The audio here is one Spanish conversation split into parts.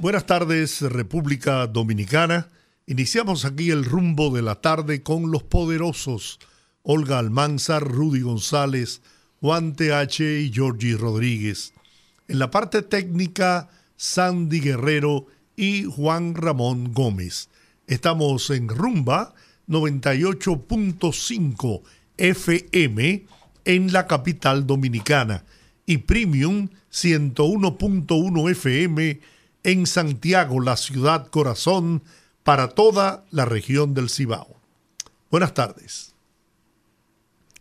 Buenas tardes, República Dominicana. Iniciamos aquí el rumbo de la tarde con los poderosos Olga Almanzar, Rudy González, Juan TH y Georgie Rodríguez. En la parte técnica, Sandy Guerrero y Juan Ramón Gómez. Estamos en Rumba 98.5 FM en la capital dominicana y Premium 101.1 FM en Santiago, la ciudad corazón, para toda la región del Cibao. Buenas tardes.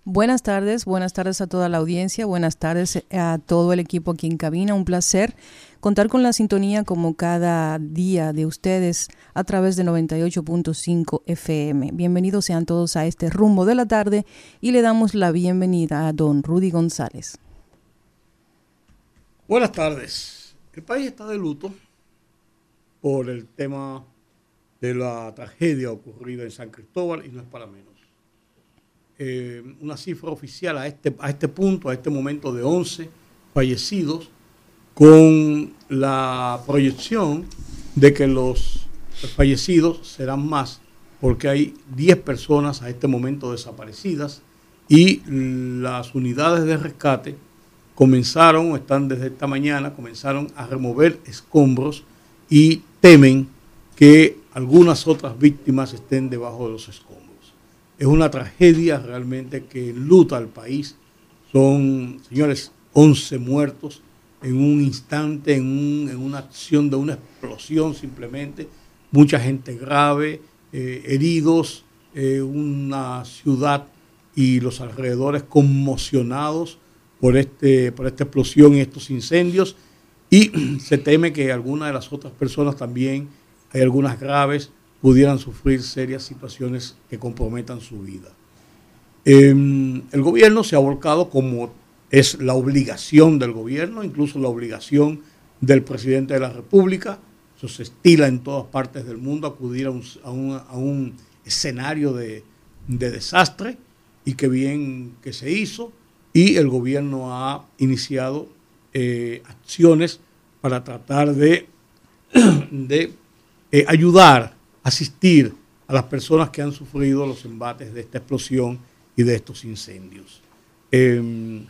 Buenas tardes, buenas tardes a toda la audiencia, buenas tardes a todo el equipo aquí en cabina. Un placer contar con la sintonía como cada día de ustedes a través de 98.5 FM. Bienvenidos sean todos a este rumbo de la tarde y le damos la bienvenida a don Rudy González. Buenas tardes. El país está de luto por el tema de la tragedia ocurrida en San Cristóbal y no es para menos. Eh, una cifra oficial a este, a este punto, a este momento de 11 fallecidos, con la proyección de que los fallecidos serán más, porque hay 10 personas a este momento desaparecidas y las unidades de rescate comenzaron, están desde esta mañana, comenzaron a remover escombros y temen que algunas otras víctimas estén debajo de los escombros. Es una tragedia realmente que luta al país. Son, señores, 11 muertos en un instante, en, una acción de una explosión simplemente. Mucha gente grave, eh, heridos, eh, una ciudad y los alrededores conmocionados por, este, por esta explosión y estos incendios y se teme que algunas de las otras personas también, hay algunas graves, pudieran sufrir serias situaciones que comprometan su vida. Em, el gobierno se ha volcado como es la obligación del gobierno, incluso la obligación del presidente de la República. Eso se estila en todas partes del mundo, acudir a un, escenario de, de desastre y que bien que se hizo. Y el gobierno ha iniciado eh, acciones para tratar de, de eh, ayudar, asistir a las personas que han sufrido los embates de esta explosión y de estos incendios. Em,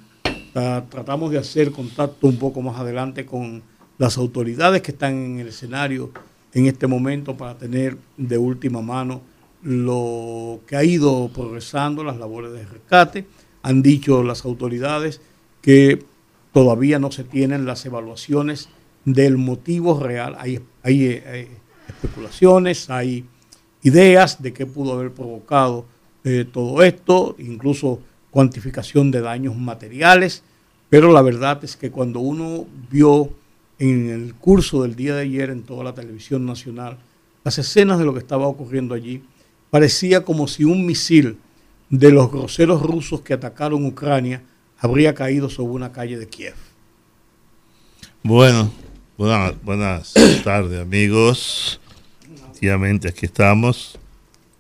tratamos de hacer contacto un poco más adelante con las autoridades que están en el escenario en este momento para tener de última mano lo que ha ido progresando, las labores de rescate. Han dicho las autoridades que todavía no se tienen las evaluaciones del motivo real. Hay, hay, especulaciones, hay ideas de qué pudo haber provocado eh, todo esto, incluso cuantificación de daños materiales, pero la verdad es que cuando uno vio en el curso del día de ayer en toda la televisión nacional las escenas de lo que estaba ocurriendo allí, parecía como si un misil de los groseros rusos que atacaron Ucrania habría caído sobre una calle de Kiev. Bueno, buenas, tardes amigos. Efectivamente, aquí estamos.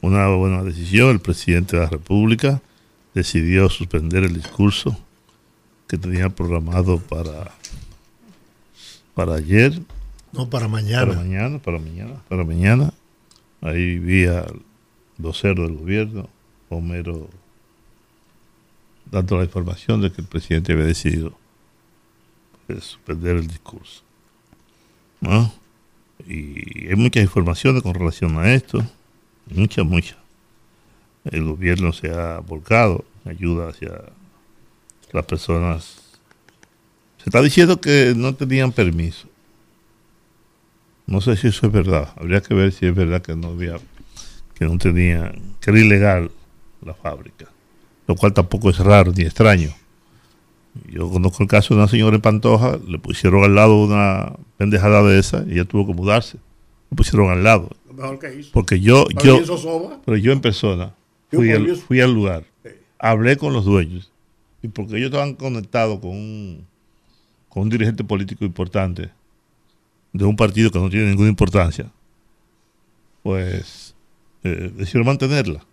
Una buena decisión. El presidente de la República decidió suspender el discurso que tenía programado para, para ayer. No, para mañana. Para mañana, para mañana, para mañana. Ahí vi al vocero del gobierno, Homero dando la información de que el presidente había decidido pues, suspender el discurso. Y hay muchas informaciones con relación a esto, muchas, muchas. El gobierno se ha volcado ayuda hacia las personas. Se está diciendo que no tenían permiso. No sé si eso es verdad. Habría que ver si es verdad que no había, que no tenían, que era ilegal la fábrica lo cual tampoco es raro ni extraño. Yo conozco el caso de una señora en Pantoja, le pusieron al lado una pendejada de esa y ella tuvo que mudarse. Le pusieron al lado. mejor que hizo. Porque yo, yo, pero yo en persona fui, al, Dios. fui al lugar, hablé con los dueños y porque ellos estaban conectados con un, con un dirigente político importante de un partido que no tiene ninguna importancia, pues eh, decidieron mantenerla.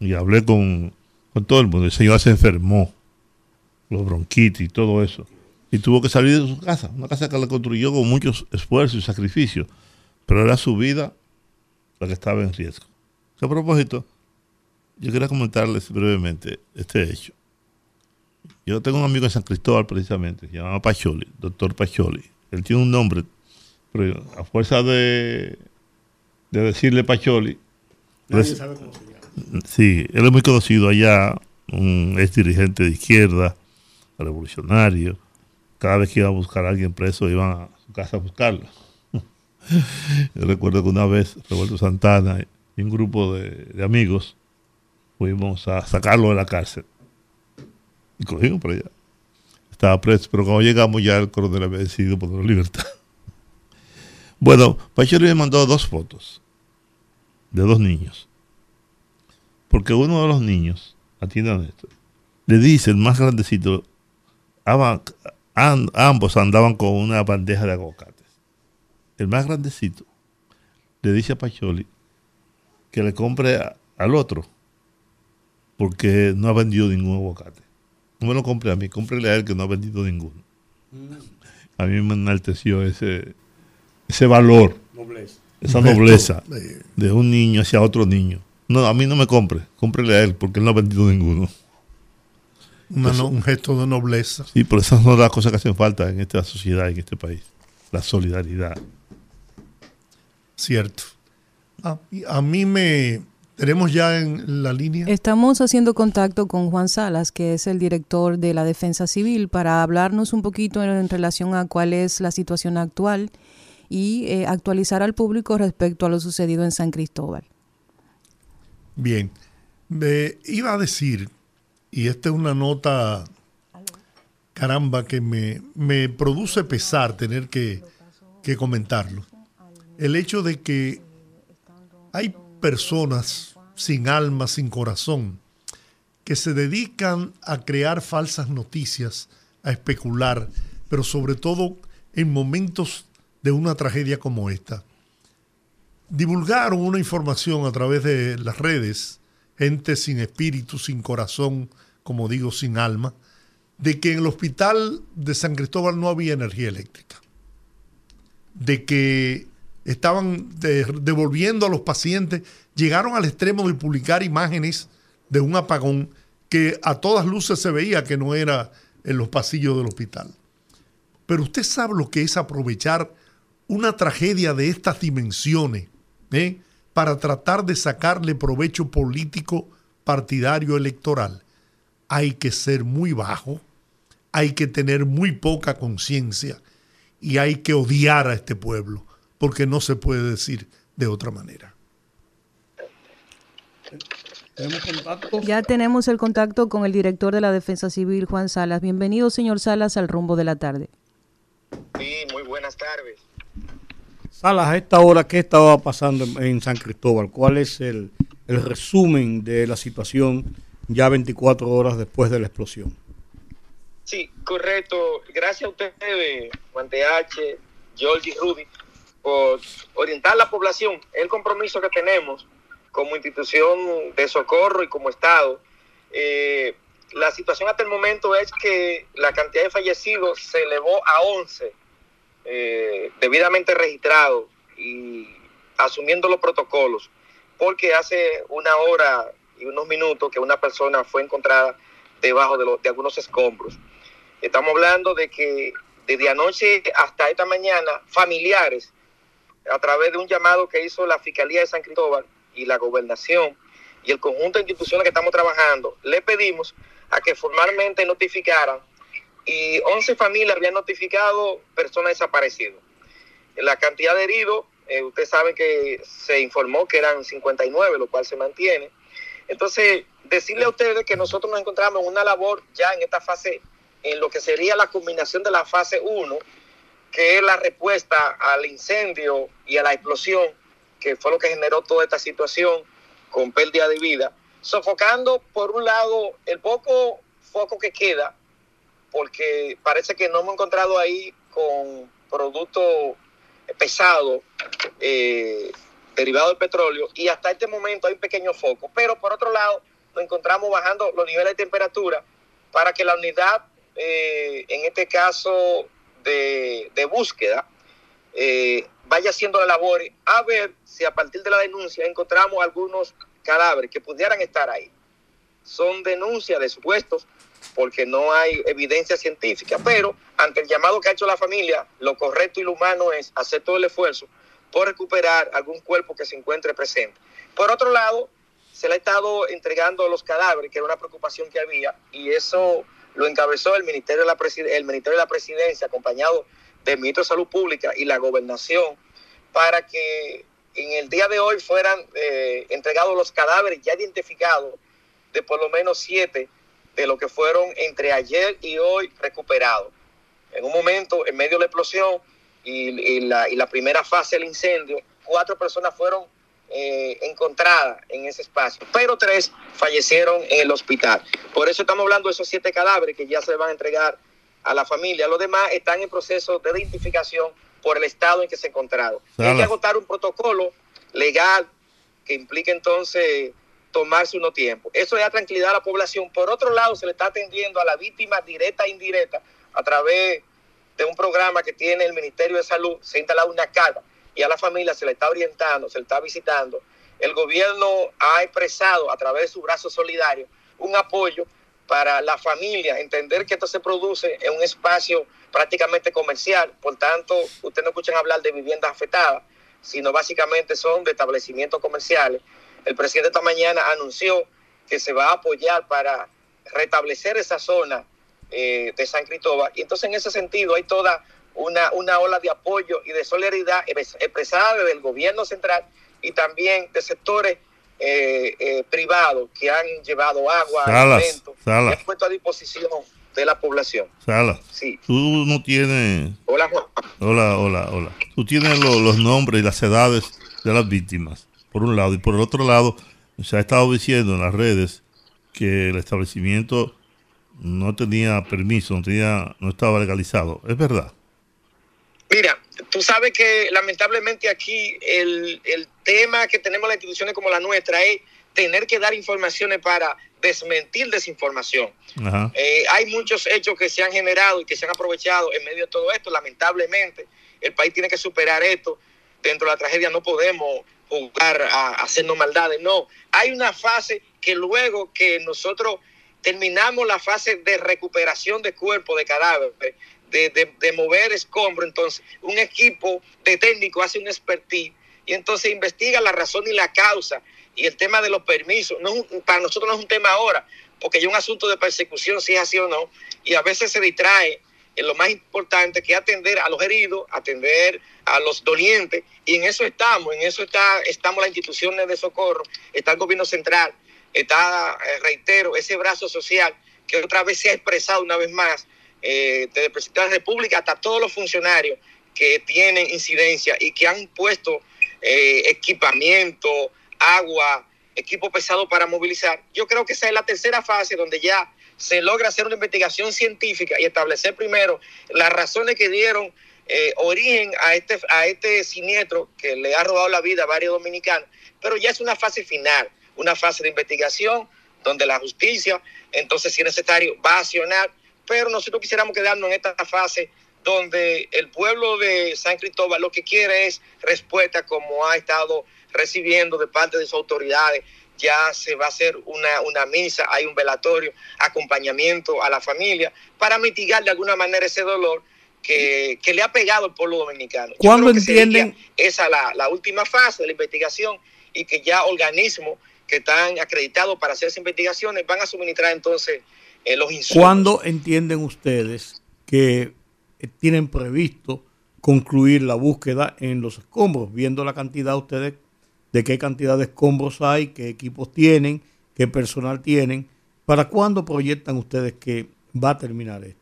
Y hablé con, con todo el mundo. El señor se enfermó, los bronquitis y todo eso. Y tuvo que salir de su casa, una casa que la construyó con muchos esfuerzos y sacrificios, pero era su vida la que estaba en riesgo. A propósito, yo quería comentarles brevemente este hecho. Yo tengo un amigo en San Cristóbal precisamente, se llama Pacholi, doctor Pacholi. Él tiene un nombre, pero a fuerza de, de decirle Pacholi, Nadie Pues- sabe cómo se llama. Sí, él es muy conocido allá, un ex dirigente de izquierda, revolucionario. Cada vez que iba a buscar a alguien preso, iban a su casa a buscarlo. Yo recuerdo que una vez Roberto Santana y un grupo de, amigos fuimos a sacarlo de la cárcel. Y cogimos por allá. Estaba preso, pero cuando llegamos ya el coronel había decidido poner libertad. Bueno, Pachori me mandó dos fotos de dos niños. Porque uno de los niños, atiendan esto, le dice, el más grandecito, ambos andaban con una bandeja de aguacates. El más grandecito le dice a Pacholi que le compre a- al otro, porque no ha vendido ningún aguacate. No me lo compre a mí, cómprele a él que no ha vendido ninguno. A mí me enalteció ese, ese valor, Nobleza. esa nobleza de un niño hacia otro niño. No, a mí no me compre, cómprele a él, porque él no ha vendido ninguno. una un gesto de nobleza. Sí, pero esas son las cosas que hacen falta en esta sociedad, en este país. La solidaridad. Cierto. Ah, y a mí me... Tenemos ya en la línea. Estamos haciendo contacto con Juan Salas, que es el director de la Defensa Civil, para hablarnos un poquito en, en relación a cuál es la situación actual y eh, actualizar al público respecto a lo sucedido en San Cristóbal. Bien. Me iba a decir, y esta es una nota, caramba, que me, me produce pesar tener que, que comentarlo. El hecho de que hay personas sin alma, sin corazón, que se dedican a crear falsas noticias, a especular, pero sobre todo en momentos de una tragedia como esta divulgaron una información a través de las redes, gente sin espíritu, sin corazón, como digo, sin alma, de que en el hospital de San Cristóbal no había energía eléctrica, de que estaban de- devolviendo a los pacientes, llegaron al extremo de publicar imágenes de un apagón que a todas luces se veía que no era en los pasillos del hospital. Pero usted sabe lo que es aprovechar una tragedia de estas dimensiones ¿eh? para tratar de sacarle provecho político, partidario, electoral. Hay que ser muy bajo, hay que tener muy poca conciencia y hay que odiar a este pueblo, porque no se puede decir de otra manera. Tenemos. Ya tenemos el contacto con el director de la Defensa Civil, Juan Salas. Bienvenido, señor Salas, al rumbo de la tarde. Sí, muy buenas tardes. Salas, a esta hora, ¿qué estaba pasando en, San Cristóbal? ¿Cuál es el, resumen de la situación ya 24 horas después de la explosión? Sí, correcto. Gracias a ustedes, Juan TH, Georgie Rudy, por orientar la población. El compromiso que tenemos como institución de socorro y como Estado. Eh, la situación hasta el momento es que la cantidad de fallecidos se elevó a 11, eh, debidamente registrados y asumiendo los protocolos, porque hace una hora y unos minutos que una persona fue encontrada debajo de, de algunos escombros. Estamos hablando de que desde anoche hasta esta mañana, familiares, a través de un llamado que hizo la Fiscalía de San Cristóbal y la Gobernación y el conjunto de instituciones que estamos trabajando, le pedimos a que formalmente notificaran y 11 familias habían notificado personas desaparecidas. La cantidad de heridos, eh, ustedes saben que se informó que eran 59, lo cual se mantiene. Entonces, decirle a ustedes que nosotros nos encontramos en una labor ya en esta fase, en lo que sería la culminación de la fase 1, que es la respuesta al incendio y a la explosión que fue lo que generó toda esta situación con pérdida de vida, sofocando por un lado el poco foco que queda, porque parece que no hemos encontrado ahí con productos pesados eh, derivados del petróleo y hasta este momento hay un pequeño foco, pero por otro lado nos encontramos bajando los niveles de temperatura para que la unidad, eh, en este caso de, búsqueda, eh, vaya haciendo la labor a ver si a partir de la denuncia encontramos algunos cadáveres que pudieran estar ahí. Son denuncias de supuestos porque no hay evidencia científica, pero ante el llamado que ha hecho la familia, lo correcto y lo humano es hacer todo el esfuerzo por recuperar algún cuerpo que se encuentre presente. Por otro lado, se le ha estado entregando los cadáveres, que era una preocupación que había, y eso lo encabezó el Ministerio de la, el Ministerio de la Presidencia, acompañado del Ministro de Salud Pública y la Gobernación, para que en el día de hoy fueran eh, entregados los cadáveres ya identificados de por lo menos siete de lo que fueron entre ayer y hoy recuperados. En un momento, en medio de la explosión y, la, y la primera fase del incendio, cuatro personas fueron eh, encontrada en ese espacio, pero tres fallecieron en el hospital. Por eso estamos hablando de esos siete cadáveres que ya se van a entregar a la familia. Los demás están en proceso de identificación por el estado en que se encontraron. Hay que agotar un protocolo legal que implique entonces tomarse uno tiempo. Eso da tranquilidad a la población. Por otro lado, se le está atendiendo a la víctima directa e indirecta a través de un programa que tiene el Ministerio de Salud. Se ha instalado una carga y a la familia se le está orientando, se le está visitando. El gobierno ha expresado a través de su brazo solidario un apoyo para la familia, entender que esto se produce en un espacio prácticamente comercial, por tanto, ustedes no escuchan hablar de viviendas afectadas, sino básicamente son de establecimientos comerciales. El presidente esta mañana anunció que se va a apoyar para restablecer esa zona eh, de San Cristóbal. Y entonces en ese sentido hay toda una, una ola de apoyo y de solidaridad expresada desde el gobierno central y también de sectores eh, eh, privados que han llevado agua, alimentos, y han puesto a disposición de la población. Sala, sí. tú no tienes... Hola, Juan. Hola, hola, hola. Tú tienes los nombres y las edades de las víctimas, por un lado, y por el otro lado, se ha estado diciendo en las redes que el establecimiento no tenía permiso, no, tenía, no estaba legalizado. ¿Es verdad? Mira, tú sabes que lamentablemente aquí el, tema que tenemos las instituciones como la nuestra es tener que dar informaciones para desmentir desinformación. Eh, hay muchos hechos que se han generado y que se han aprovechado en medio de todo esto. Lamentablemente, el país tiene que superar esto. Dentro de la tragedia no podemos jugar a, hacernos maldades. No, hay una fase que luego que nosotros terminamos la fase de recuperación de cuerpo, de cadáver, de, mover escombro. Entonces, un equipo de técnico hace un expertise y entonces investiga la razón y la causa. Y el tema de los permisos, no, para nosotros no es un tema ahora, porque hay un asunto de persecución, si es así o no, y a veces se distrae lo más importante que atender a los heridos, atender a los dolientes, y en eso estamos, en eso está, estamos las instituciones de socorro, está el gobierno central, está, eh, reitero, ese brazo social que otra vez se ha expresado una vez más eh, desde el presidente de la República hasta todos los funcionarios que tienen incidencia y que han puesto eh, equipamiento, agua, equipo pesado para movilizar. Yo creo que esa es la tercera fase donde ya se logra hacer una investigación científica y establecer primero las razones que dieron eh, origen a este, a este siniestro que le ha robado la vida a varios dominicanos, pero ya es una fase final, una fase de investigación donde la justicia, entonces si es necesario, va a accionar pero nosotros quisiéramos quedarnos en esta fase donde el pueblo de San Cristóbal lo que quiere es respuesta como ha estado recibiendo de parte de sus autoridades. Ya se va a hacer una, una misa, hay un velatorio, acompañamiento a la familia para mitigar de alguna manera ese dolor que, le ha pegado al pueblo dominicano. ¿Cuándo entienden? Esa es la, la última fase de la investigación y que ya organismos que están acreditados para hacer esas investigaciones van a suministrar entonces eh, ¿Cuándo entienden ustedes que eh, tienen previsto concluir la búsqueda en los escombros, viendo la cantidad ustedes de qué cantidad de escombros hay, qué equipos tienen, qué personal tienen? ¿Para cuándo proyectan ustedes que va a terminar esto?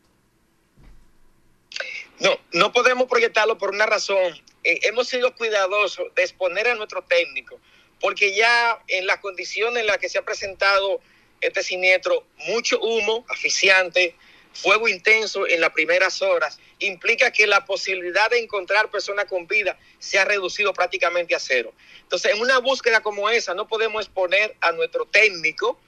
No, no podemos proyectarlo por una razón. eh, hemos sido cuidadosos de exponer a nuestro técnico, porque ya en las condiciones en las que se ha presentado este siniestro, mucho humo, aficiante, fuego intenso en las primeras horas, implica que la posibilidad de encontrar personas con vida se ha reducido prácticamente a cero. Entonces, en una búsqueda como esa, no podemos exponer a nuestro técnico,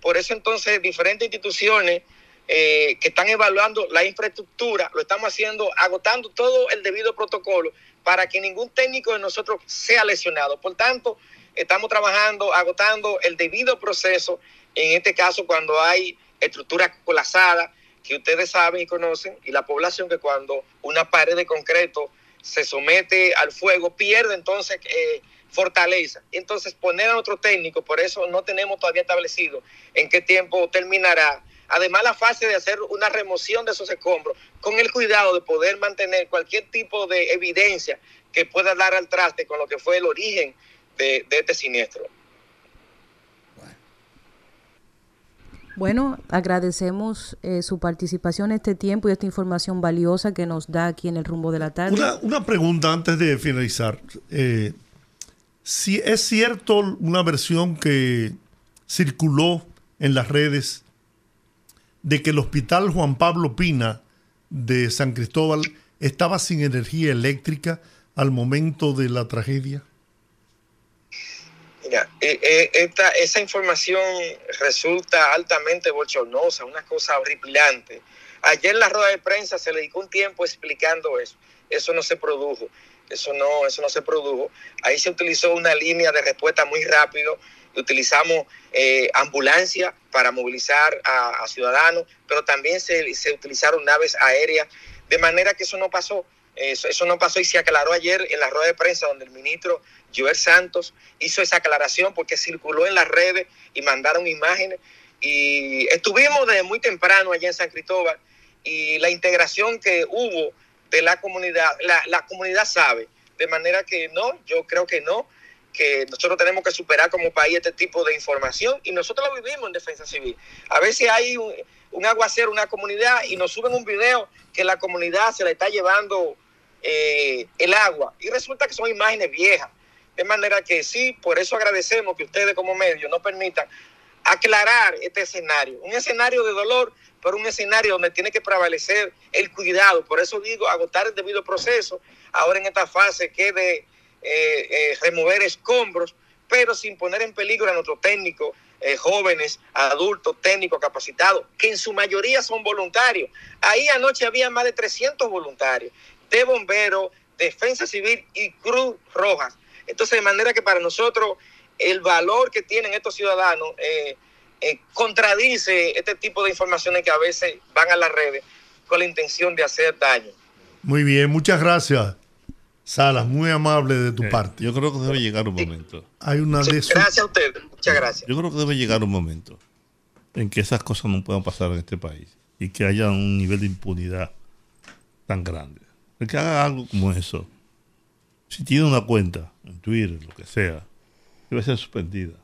por eso entonces diferentes instituciones eh, que están evaluando la infraestructura, lo estamos haciendo agotando todo el debido protocolo para que ningún técnico de nosotros sea lesionado. Por tanto, estamos trabajando, agotando el debido proceso, en este caso cuando hay estructura colapsada, que ustedes saben y conocen, y la población que cuando una pared de concreto se somete al fuego, pierde entonces eh, fortaleza. Entonces poner a otro técnico, por eso no tenemos todavía establecido en qué tiempo terminará. Además la fase de hacer una remoción de esos escombros, con el cuidado de poder mantener cualquier tipo de evidencia que pueda dar al traste con lo que fue el origen de, de este siniestro. Bueno, agradecemos eh, su participación, este tiempo y esta información valiosa que nos da aquí en el rumbo de la tarde. Una, una pregunta antes de finalizar. Eh, si es cierto una versión que circuló en las redes de que el hospital Juan Pablo Pina de San Cristóbal estaba sin energía eléctrica al momento de la tragedia. Eh, eh, esta, esa información resulta altamente bochornosa, una cosa horripilante. Ayer en la rueda de prensa se le dedicó un tiempo explicando eso. Eso no se produjo. Eso no, eso no se produjo. Ahí se utilizó una línea de respuesta muy rápido. Utilizamos eh, ambulancia para movilizar a, a, ciudadanos, pero también se, se utilizaron naves aéreas, de manera que eso no pasó. Eso, eso, no pasó y se aclaró ayer en la rueda de prensa donde el ministro Joel Santos hizo esa aclaración porque circuló en las redes y mandaron imágenes. Y estuvimos desde muy temprano allá en San Cristóbal y la integración que hubo de la comunidad, la, la comunidad sabe. De manera que no, yo creo que no, que nosotros tenemos que superar como país este tipo de información y nosotros lo vivimos en defensa civil. A veces hay un, un aguacero, una comunidad y nos suben un video que la comunidad se le está llevando eh, el agua y resulta que son imágenes viejas. De manera que sí, por eso agradecemos que ustedes como medio nos permitan aclarar este escenario. Un escenario de dolor, pero un escenario donde tiene que prevalecer el cuidado. Por eso digo, agotar el debido proceso, ahora en esta fase que de eh, eh, remover escombros, pero sin poner en peligro a nuestros técnicos, jóvenes, adultos, técnicos capacitados, que en su mayoría son voluntarios. Ahí anoche había más de 300 voluntarios de bomberos, defensa civil y Cruz Roja. Entonces, de manera que para nosotros el valor que tienen estos ciudadanos eh, eh, contradice este tipo de informaciones que a veces van a las redes con la intención de hacer daño. Muy bien, muchas gracias. Salas, muy amable de tu Eh, parte. Yo creo que debe llegar un momento. Hay una de sus- Gracias a ustedes, muchas gracias. Yo creo que debe llegar un momento en que esas cosas no puedan pasar en este país y que haya un nivel de impunidad tan grande. El que haga algo como eso, si tiene una cuenta en Twitter, lo que sea, debe ser suspendida.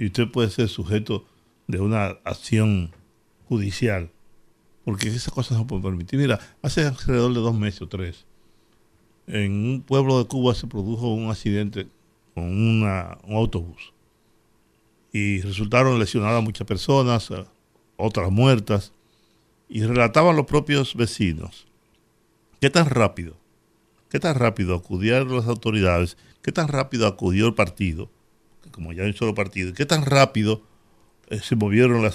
Y usted puede ser sujeto de una acción judicial, porque esas cosas no pueden permitir. Mira, hace alrededor de dos meses o tres, en un pueblo de Cuba se produjo un accidente con un autobús y resultaron lesionadas muchas personas, otras muertas, y relataban los propios vecinos qué tan rápido, qué tan rápido acudieron las autoridades, qué tan rápido acudió el partido, como ya hay un solo partido, qué tan rápido eh, se movieron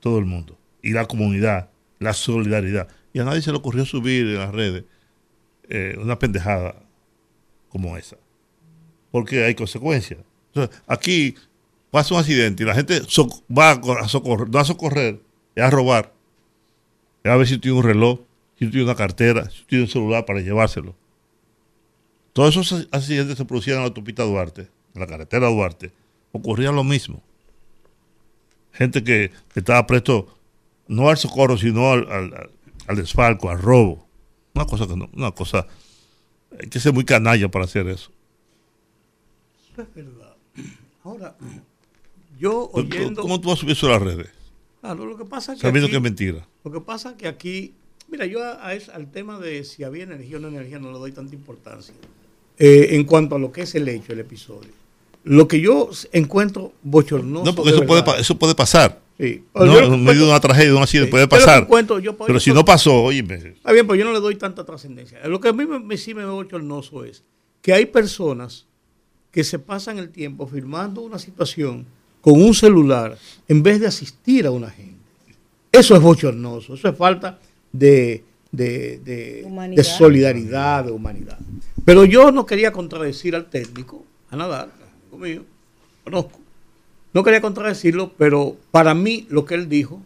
todo el mundo, y la comunidad, la solidaridad. Y a nadie se le ocurrió subir en las redes eh, una pendejada como esa, porque hay consecuencias. Aquí pasa un accidente y la gente va a cor- a socorrer, a socorrer, es a robar. Es a ver si tiene un reloj, si tiene una cartera, si tiene un celular para llevárselo. Todos esos accidentes se producían en la autopista Duarte, en la carretera Duarte. Ocurría lo mismo. Gente que, que estaba presto no al socorro, sino al, al- al- al desfalco, al robo. Una cosa que no, una cosa. Hay que ser muy canalla para hacer eso. Eso es verdad. Ahora, yo ¿Cómo- oyendo. ¿Cómo tú vas a subir eso a las redes? Claro, lo que pasa es que. Sabiendo aquí- que es mentira. Lo que pasa es que aquí, mira, yo a, a es- al tema de si había energía o no energía no le doy tanta importancia. eh, en cuanto a lo que es el hecho, el episodio. Lo que yo encuentro bochornoso. No, porque eso puede, eso puede pasar. Sí. No, en medio de una tragedia, un accidente, puede pasar. pero si no pasó, oye. Está bien, pues yo no le doy tanta trascendencia. Lo que a mí me, sí me bochornoso es que hay personas que se pasan el tiempo filmando una situación con un celular en vez de asistir a una gente. Eso es bochornoso, eso es falta de, de, solidaridad, de humanidad. Pero yo no quería contradecir al técnico, a Nadal, amigo mío, conozco. No quería contradecirlo, pero para mí lo que él dijo,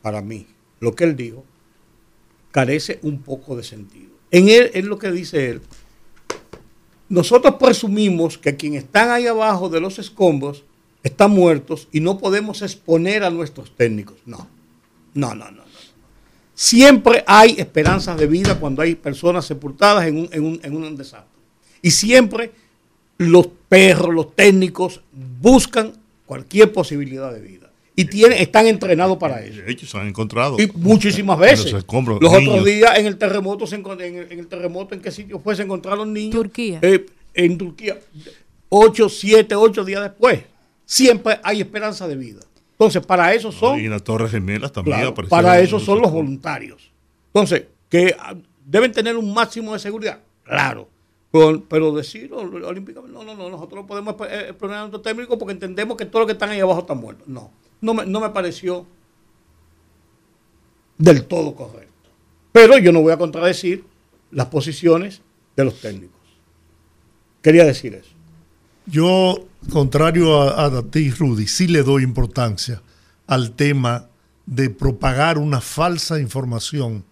para mí, lo que él dijo, carece un poco de sentido. En él es lo que dice él. Nosotros presumimos que quienes están ahí abajo de los escombros están muertos y no podemos exponer a nuestros técnicos. No, no, no, no. Siempre hay esperanzas de vida cuando hay personas sepultadas en un, en un, en un desastre. Y siempre los perros, los técnicos buscan cualquier posibilidad de vida. Y tienen, están entrenados para eso. De hecho, se han encontrado. Y muchísimas veces. Los, otros días en el terremoto, en, el, en el terremoto, ¿en qué sitio fue? Se encontraron niños. Turquía. Eh, en Turquía. Ocho, siete, ocho días después. Siempre hay esperanza de vida. Entonces, para eso son. y las Torres Gemelas también Para eso son los voluntarios. Entonces, que ah, deben tener un máximo de seguridad. Claro. Pero, decir olímpicamente, no, no, no, nosotros no podemos exponer a nuestro técnico porque entendemos que todos los que están ahí abajo están muertos. No, no me, no me pareció del todo correcto. Pero yo no voy a contradecir las posiciones de los técnicos. Quería decir eso. Yo, contrario a, a ti, Rudy, sí le doy importancia al tema de propagar una falsa información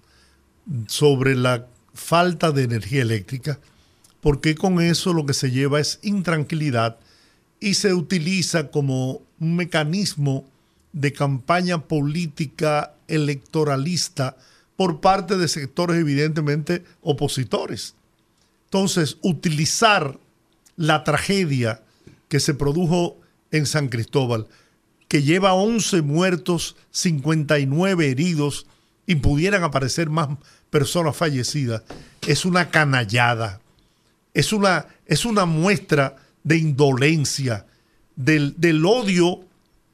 sobre la falta de energía eléctrica, porque con eso lo que se lleva es intranquilidad y se utiliza como un mecanismo de campaña política electoralista por parte de sectores evidentemente opositores. Entonces, utilizar la tragedia que se produjo en San Cristóbal, que lleva 11 muertos, 59 heridos y pudieran aparecer más personas fallecidas, es una canallada, es una, es una muestra de indolencia, del, del odio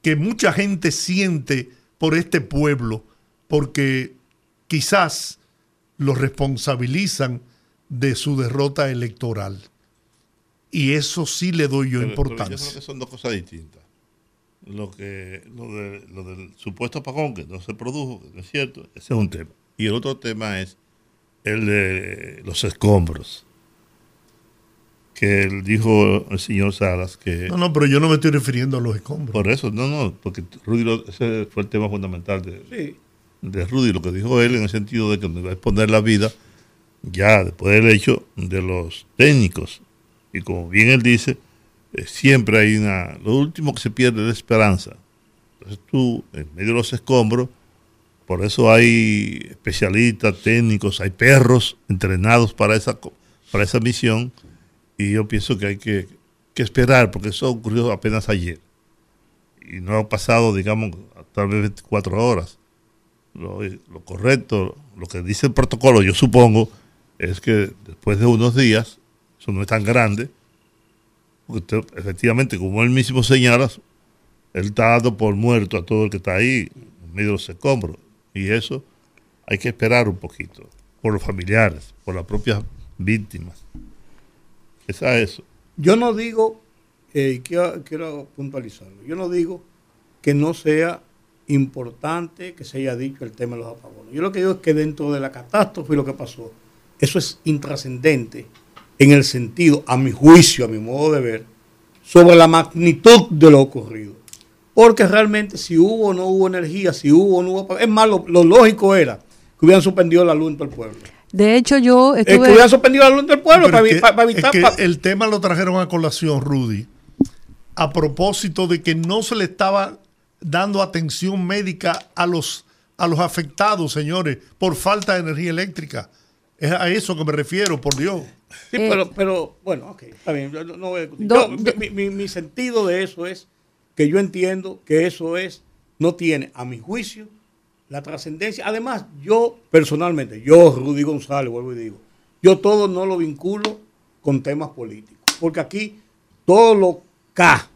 que mucha gente siente por este pueblo, porque quizás lo responsabilizan de su derrota electoral. Y eso sí le doy yo importancia. yo creo que son dos cosas distintas. Lo, que, lo, de, lo del supuesto apagón que no se produjo, que no es cierto, ese es un tema. Y el otro tema es el de los escombros. Que dijo el señor Salas que. No, no, pero yo no me estoy refiriendo a los escombros. Por eso, no, no, porque Rudy, ese fue el tema fundamental de, de Rudy, lo que dijo él en el sentido de que nos va a exponer la vida ya después del hecho de los técnicos y como bien él dice, eh, siempre hay una... Lo último que se pierde es la esperanza. Entonces tú, en medio de los escombros, por eso hay especialistas, técnicos, hay perros entrenados para esa, para esa misión. Y yo pienso que hay que, esperar, porque eso ocurrió apenas ayer. Y no ha pasado, digamos, tal vez 24 horas. Lo correcto, lo que dice el protocolo, yo supongo, es que después de unos días eso no es tan grande, efectivamente, como él mismo señala, él está dando por muerto a todo el que está ahí, en medio de los escombros. Y eso hay que esperar un poquito, por los familiares, por las propias víctimas. Es eso. Yo no digo, eh, quiero, quiero puntualizarlo, yo no digo que no sea importante que se haya dicho el tema de los apagones. Yo lo que digo es que dentro de la catástrofe y lo que pasó, eso es intrascendente en el sentido, a mi juicio, a mi modo de ver, sobre la magnitud de lo ocurrido. Porque realmente si hubo o no hubo energía, si hubo o no hubo... Es más, lo, lógico era que hubieran suspendido la luz en todo el pueblo. De hecho, yo estuve... Es que hubieran suspendido la luz en todo el pueblo para, evitar... el tema lo trajeron a colación, Rudy, a propósito de que no se le estaba dando atención médica a los, a los afectados, señores, por falta de energía eléctrica. Es a eso que me refiero, por Dios. Sí, eh, pero, pero bueno, ok, está bien, yo no voy a mi, mi, sentido de eso es que yo entiendo que eso es, no tiene, a mi juicio, la trascendencia. Además, yo personalmente, yo, Rudy González, vuelvo y digo, yo todo no lo vinculo con temas políticos. Porque aquí todos los K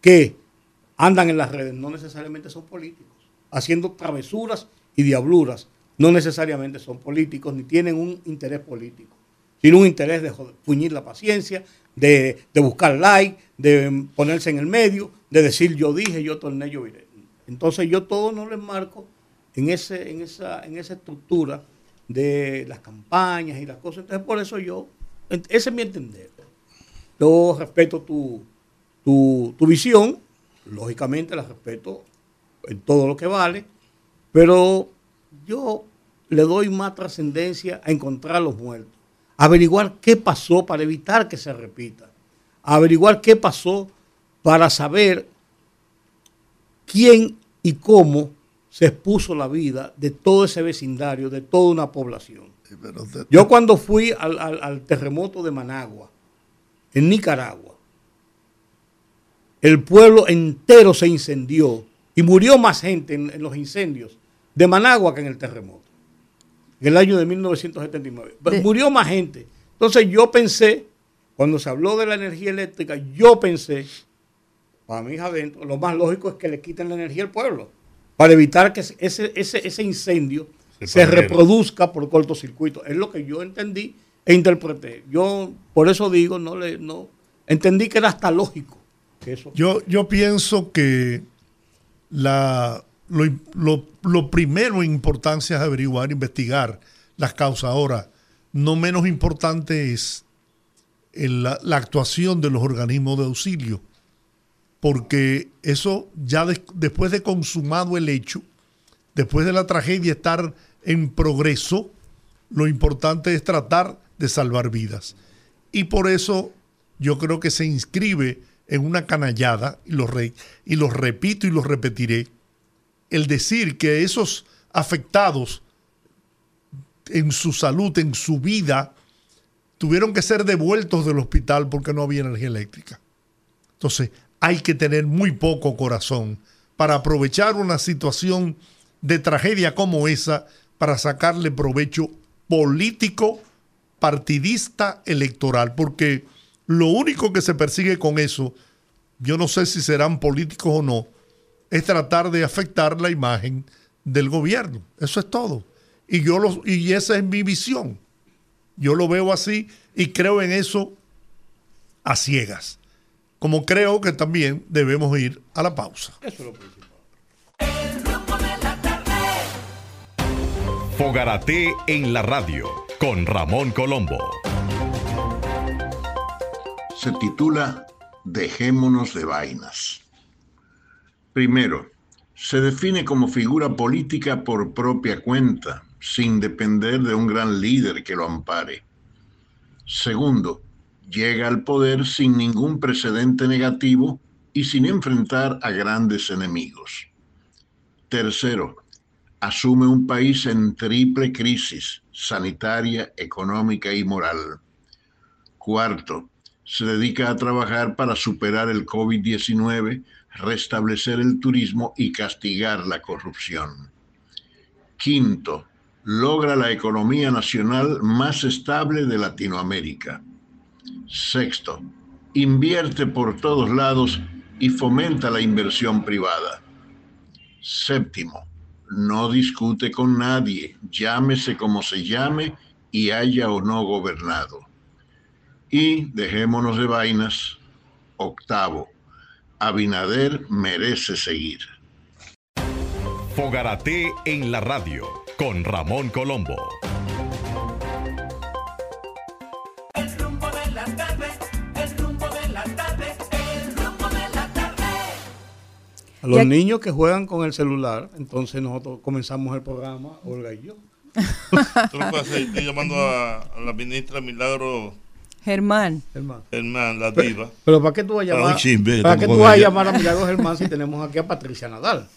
que andan en las redes no necesariamente son políticos, haciendo travesuras y diabluras, no necesariamente son políticos ni tienen un interés político, sino un interés de puñir la paciencia, de, buscar like, de ponerse en el medio, de decir yo dije, yo torné, yo iré. Entonces yo todo no les marco en, ese, en, esa, en esa estructura de las campañas y las cosas. Entonces por eso yo, ese es mi entender. Yo respeto tu, tu, visión, lógicamente la respeto en todo lo que vale, pero yo le doy más trascendencia a encontrar los muertos, averiguar qué pasó para evitar que se repita, averiguar qué pasó para saber quién y cómo se expuso la vida de todo ese vecindario, de toda una población. Yo cuando fui al, al terremoto de Managua, en Nicaragua, el pueblo entero se incendió y murió más gente en, los incendios de Managua que en el terremoto, en el año de 1979. Murió más gente. Entonces yo pensé, cuando se habló de la energía eléctrica, yo pensé, para mí adentro, lo más lógico es que le quiten la energía al pueblo, para evitar que ese, ese, ese incendio se, reproduzca por cortocircuito. Es lo que yo entendí e interpreté. Yo por eso digo, no le, no, entendí que era hasta lógico yo, yo pienso que la, lo, primero en importancia es averiguar, investigar las causas. Ahora, no menos importante es la, actuación de los organismos de auxilio, porque eso ya después de consumado el hecho, después de la tragedia estar en progreso, lo importante es tratar de salvar vidas. Y por eso yo creo que se inscribe en una canallada, y lo, y lo repito y lo repetiré, el decir que esos afectados en su salud, en su vida, tuvieron que ser devueltos del hospital porque no había energía eléctrica. Entonces, hay que tener muy poco corazón para aprovechar una situación de tragedia como esa para sacarle provecho político, partidista, electoral, porque lo único que se persigue con eso, yo no sé si serán políticos o no, es tratar de afectar la imagen del gobierno. Eso es todo. Y, yo lo, y esa es mi visión. Yo lo veo así y creo en eso a ciegas. Como creo que también debemos ir a la pausa. Eso es lo principal. Fogarate en la radio con Ramón Colombo se titula Dejémonos de vainas. Primero, se define como figura política por propia cuenta, sin depender de un gran líder que lo ampare. Segundo, llega al poder sin ningún precedente negativo y sin enfrentar a grandes enemigos. Tercero, asume un país en triple crisis, sanitaria, económica y moral. Cuarto, se dedica a trabajar para superar el COVID-19, restablecer el turismo y castigar la corrupción. Quinto, logra la economía nacional más estable de Latinoamérica. Sexto, invierte por todos lados y fomenta la inversión privada. Séptimo, no discute con nadie, llámese como se llame y haya o no gobernado. Y dejémonos de vainas. Octavo, Abinader merece seguir. Fogarate en la radio con Ramón Colombo. El rumbo de la tarde, el rumbo de la tarde, el rumbo de la tarde. A los niños que juegan con el celular, entonces nosotros comenzamos el programa, Olga y yo. Tú lo puedes hacer, estoy llamando a, a la ministra Milagro Germán. Germán. la diva. Pero, ¿para qué tú vas a llamar, ¿para qué tú vas a, llamar a Milagro Germán si tenemos aquí a Patricia Nadal?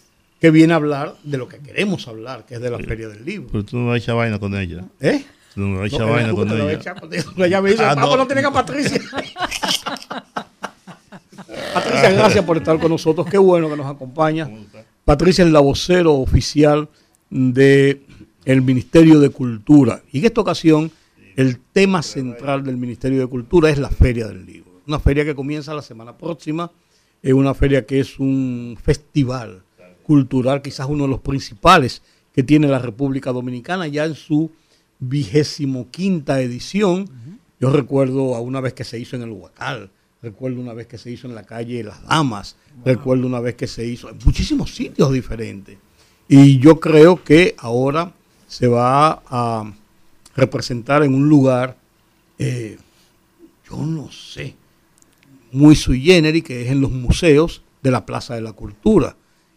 Que viene a hablar de lo que queremos hablar, que es de la Feria del Libro. Pero tú no vas a echar vaina con ella. ¿Eh? Tú no vas a echar vaina con ella. ella me dice, ah, no. no tiene a Patricia. Patricia, gracias por estar con nosotros. Qué bueno que nos acompaña. Patricia es la vocero oficial del el Ministerio de Cultura. Y en esta ocasión el tema central del Ministerio de Cultura es la Feria del Libro. Una feria que comienza la semana próxima, es una feria que es un festival cultural, quizás uno de los principales que tiene la República Dominicana, ya en su vigésimo quinta edición. Yo recuerdo a una vez que se hizo en el Huacal, recuerdo una vez que se hizo en la calle Las Damas, recuerdo una vez que se hizo en muchísimos sitios diferentes. Y yo creo que ahora se va a representar en un lugar, eh, yo no sé, muy sui generis, que es en los museos de la Plaza de la Cultura.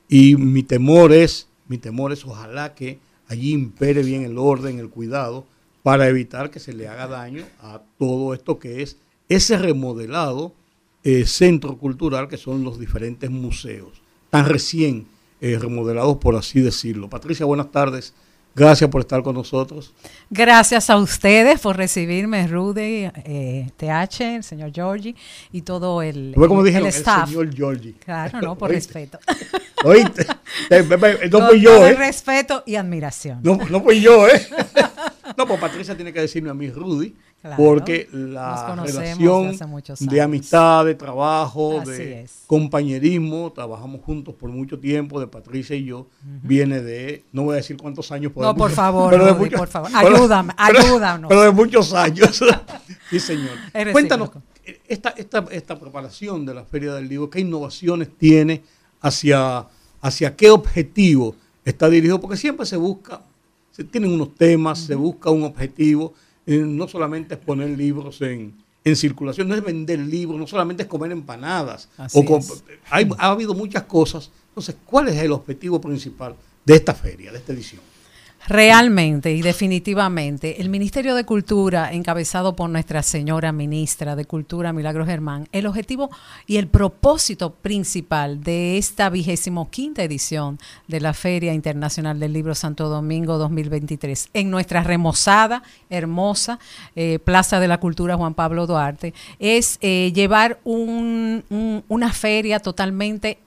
Y mi temor es, mi temor es ojalá que allí impere bien el orden, el cuidado, para evitar que se le haga daño a todo esto que es ese remodelado eh, centro cultural que son los diferentes museos, tan recién eh, remodelados por así decirlo. Patricia, buenas tardes. Gracias por estar con nosotros. Gracias a ustedes por recibirme, Rudy, eh, TH, el señor Georgie y todo el, ¿Cómo el, el, el staff. señor Georgie. Claro, no, por respeto. Oíste, no Con fui yo, ¿eh? respeto y admiración. No, no fui yo, ¿eh? No, pues Patricia tiene que decirme a mí, Rudy, Claro. porque la relación de amistad, de trabajo, Así de es. compañerismo, trabajamos juntos por mucho tiempo, de Patricia y yo, viene de, no voy a decir cuántos años No, por favor, pero de Rudy, muchos- por favor. Ayúdame, pero- ayúdanos. Pero de muchos años. sí, señor. Cuéntanos, esta, esta, esta preparación de la Feria del Libro, ¿qué innovaciones tiene hacia, hacia qué objetivo está dirigido? Porque siempre se busca, se tienen unos temas, se busca un objetivo, no solamente es poner libros en, en circulación, no es vender libros, no solamente es comer empanadas. Así o com- es. hay- ha habido muchas cosas. Entonces, ¿cuál es el objetivo principal de esta feria, de esta edición? Realmente y definitivamente, el Ministerio de Cultura, encabezado por nuestra señora ministra de Cultura, Milagro Germán, el objetivo y el propósito principal de esta vigésimo quinta edición de la Feria Internacional del Libro Santo Domingo 2023, en nuestra remozada, hermosa eh, Plaza de la Cultura Juan Pablo Duarte, es eh, llevar un- un- una feria totalmente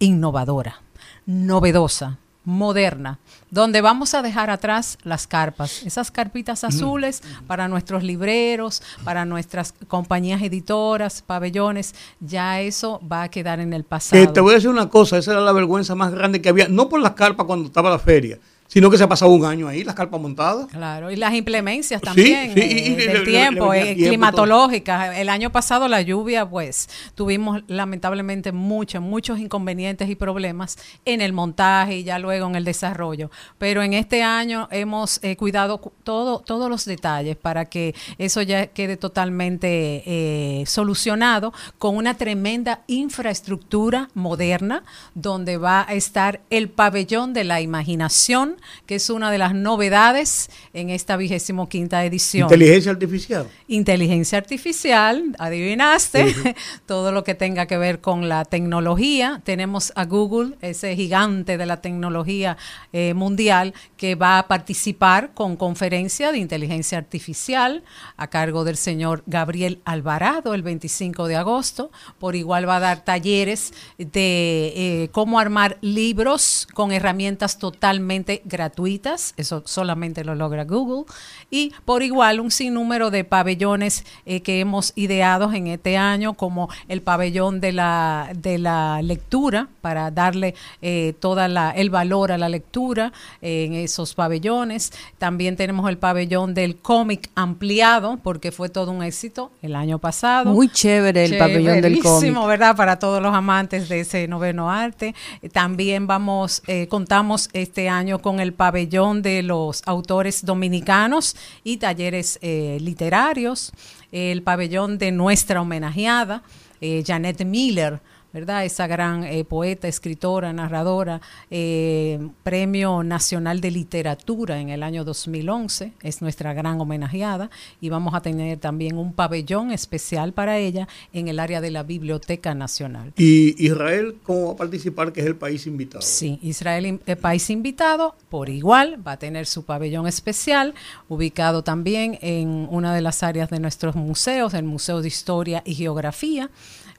innovadora, novedosa, moderna, donde vamos a dejar atrás las carpas, esas carpitas azules para nuestros libreros, para nuestras compañías editoras, pabellones, ya eso va a quedar en el pasado. te voy a decir una cosa, esa era la vergüenza más grande que había, no por las carpas cuando estaba la feria, sino que se ha pasado un año ahí, las carpas montadas. Claro, y las implemencias también sí, eh, y- del le- tiempo, le eh, tiempo todo. climatológicas. El año pasado la lluvia, pues tuvimos lamentablemente muchos, muchos inconvenientes y problemas en el montaje y ya luego en el desarrollo. Pero en este año hemos eh, cuidado cu- todo, todos los detalles para que eso ya quede totalmente eh, solucionado con una tremenda infraestructura moderna donde va a estar el pabellón de la imaginación, que es una de las novedades en esta vigésimo quinta edición. Inteligencia artificial. Inteligencia artificial, adivinaste, todo lo que tenga que ver con la tecnología. Tenemos a Google, ese gigante de la tecnología eh, mundial, que va a participar con conferencia de inteligencia artificial a cargo del señor Gabriel Alvarado el 25 de agosto. Por igual va a dar talleres de eh, cómo armar libros con herramientas totalmente gratuitas. Eso solamente lo logra Google. Y por igual un sinnúmero de pabellones eh, que hemos ideado en este año, como el pabellón de la, de la lectura, para darle eh, toda la, el valor a la lectura eh, en esos pabellones. También tenemos el pabellón del cómic ampliado, porque fue todo un éxito el año pasado. Muy chévere el pabellón del cómic. ¿verdad? Para todos los amantes de ese noveno arte. También vamos, eh, contamos este año con el pabellón de los autores dominicanos y talleres eh, literarios, el pabellón de nuestra homenajeada, eh, Janet Miller. ¿Verdad? Esa gran eh, poeta, escritora, narradora, eh, Premio Nacional de Literatura en el año 2011, es nuestra gran homenajeada y vamos a tener también un pabellón especial para ella en el área de la Biblioteca Nacional. Y Israel, ¿cómo va a participar? Que es el país invitado. Sí, Israel, el país invitado, por igual, va a tener su pabellón especial, ubicado también en una de las áreas de nuestros museos, el Museo de Historia y Geografía.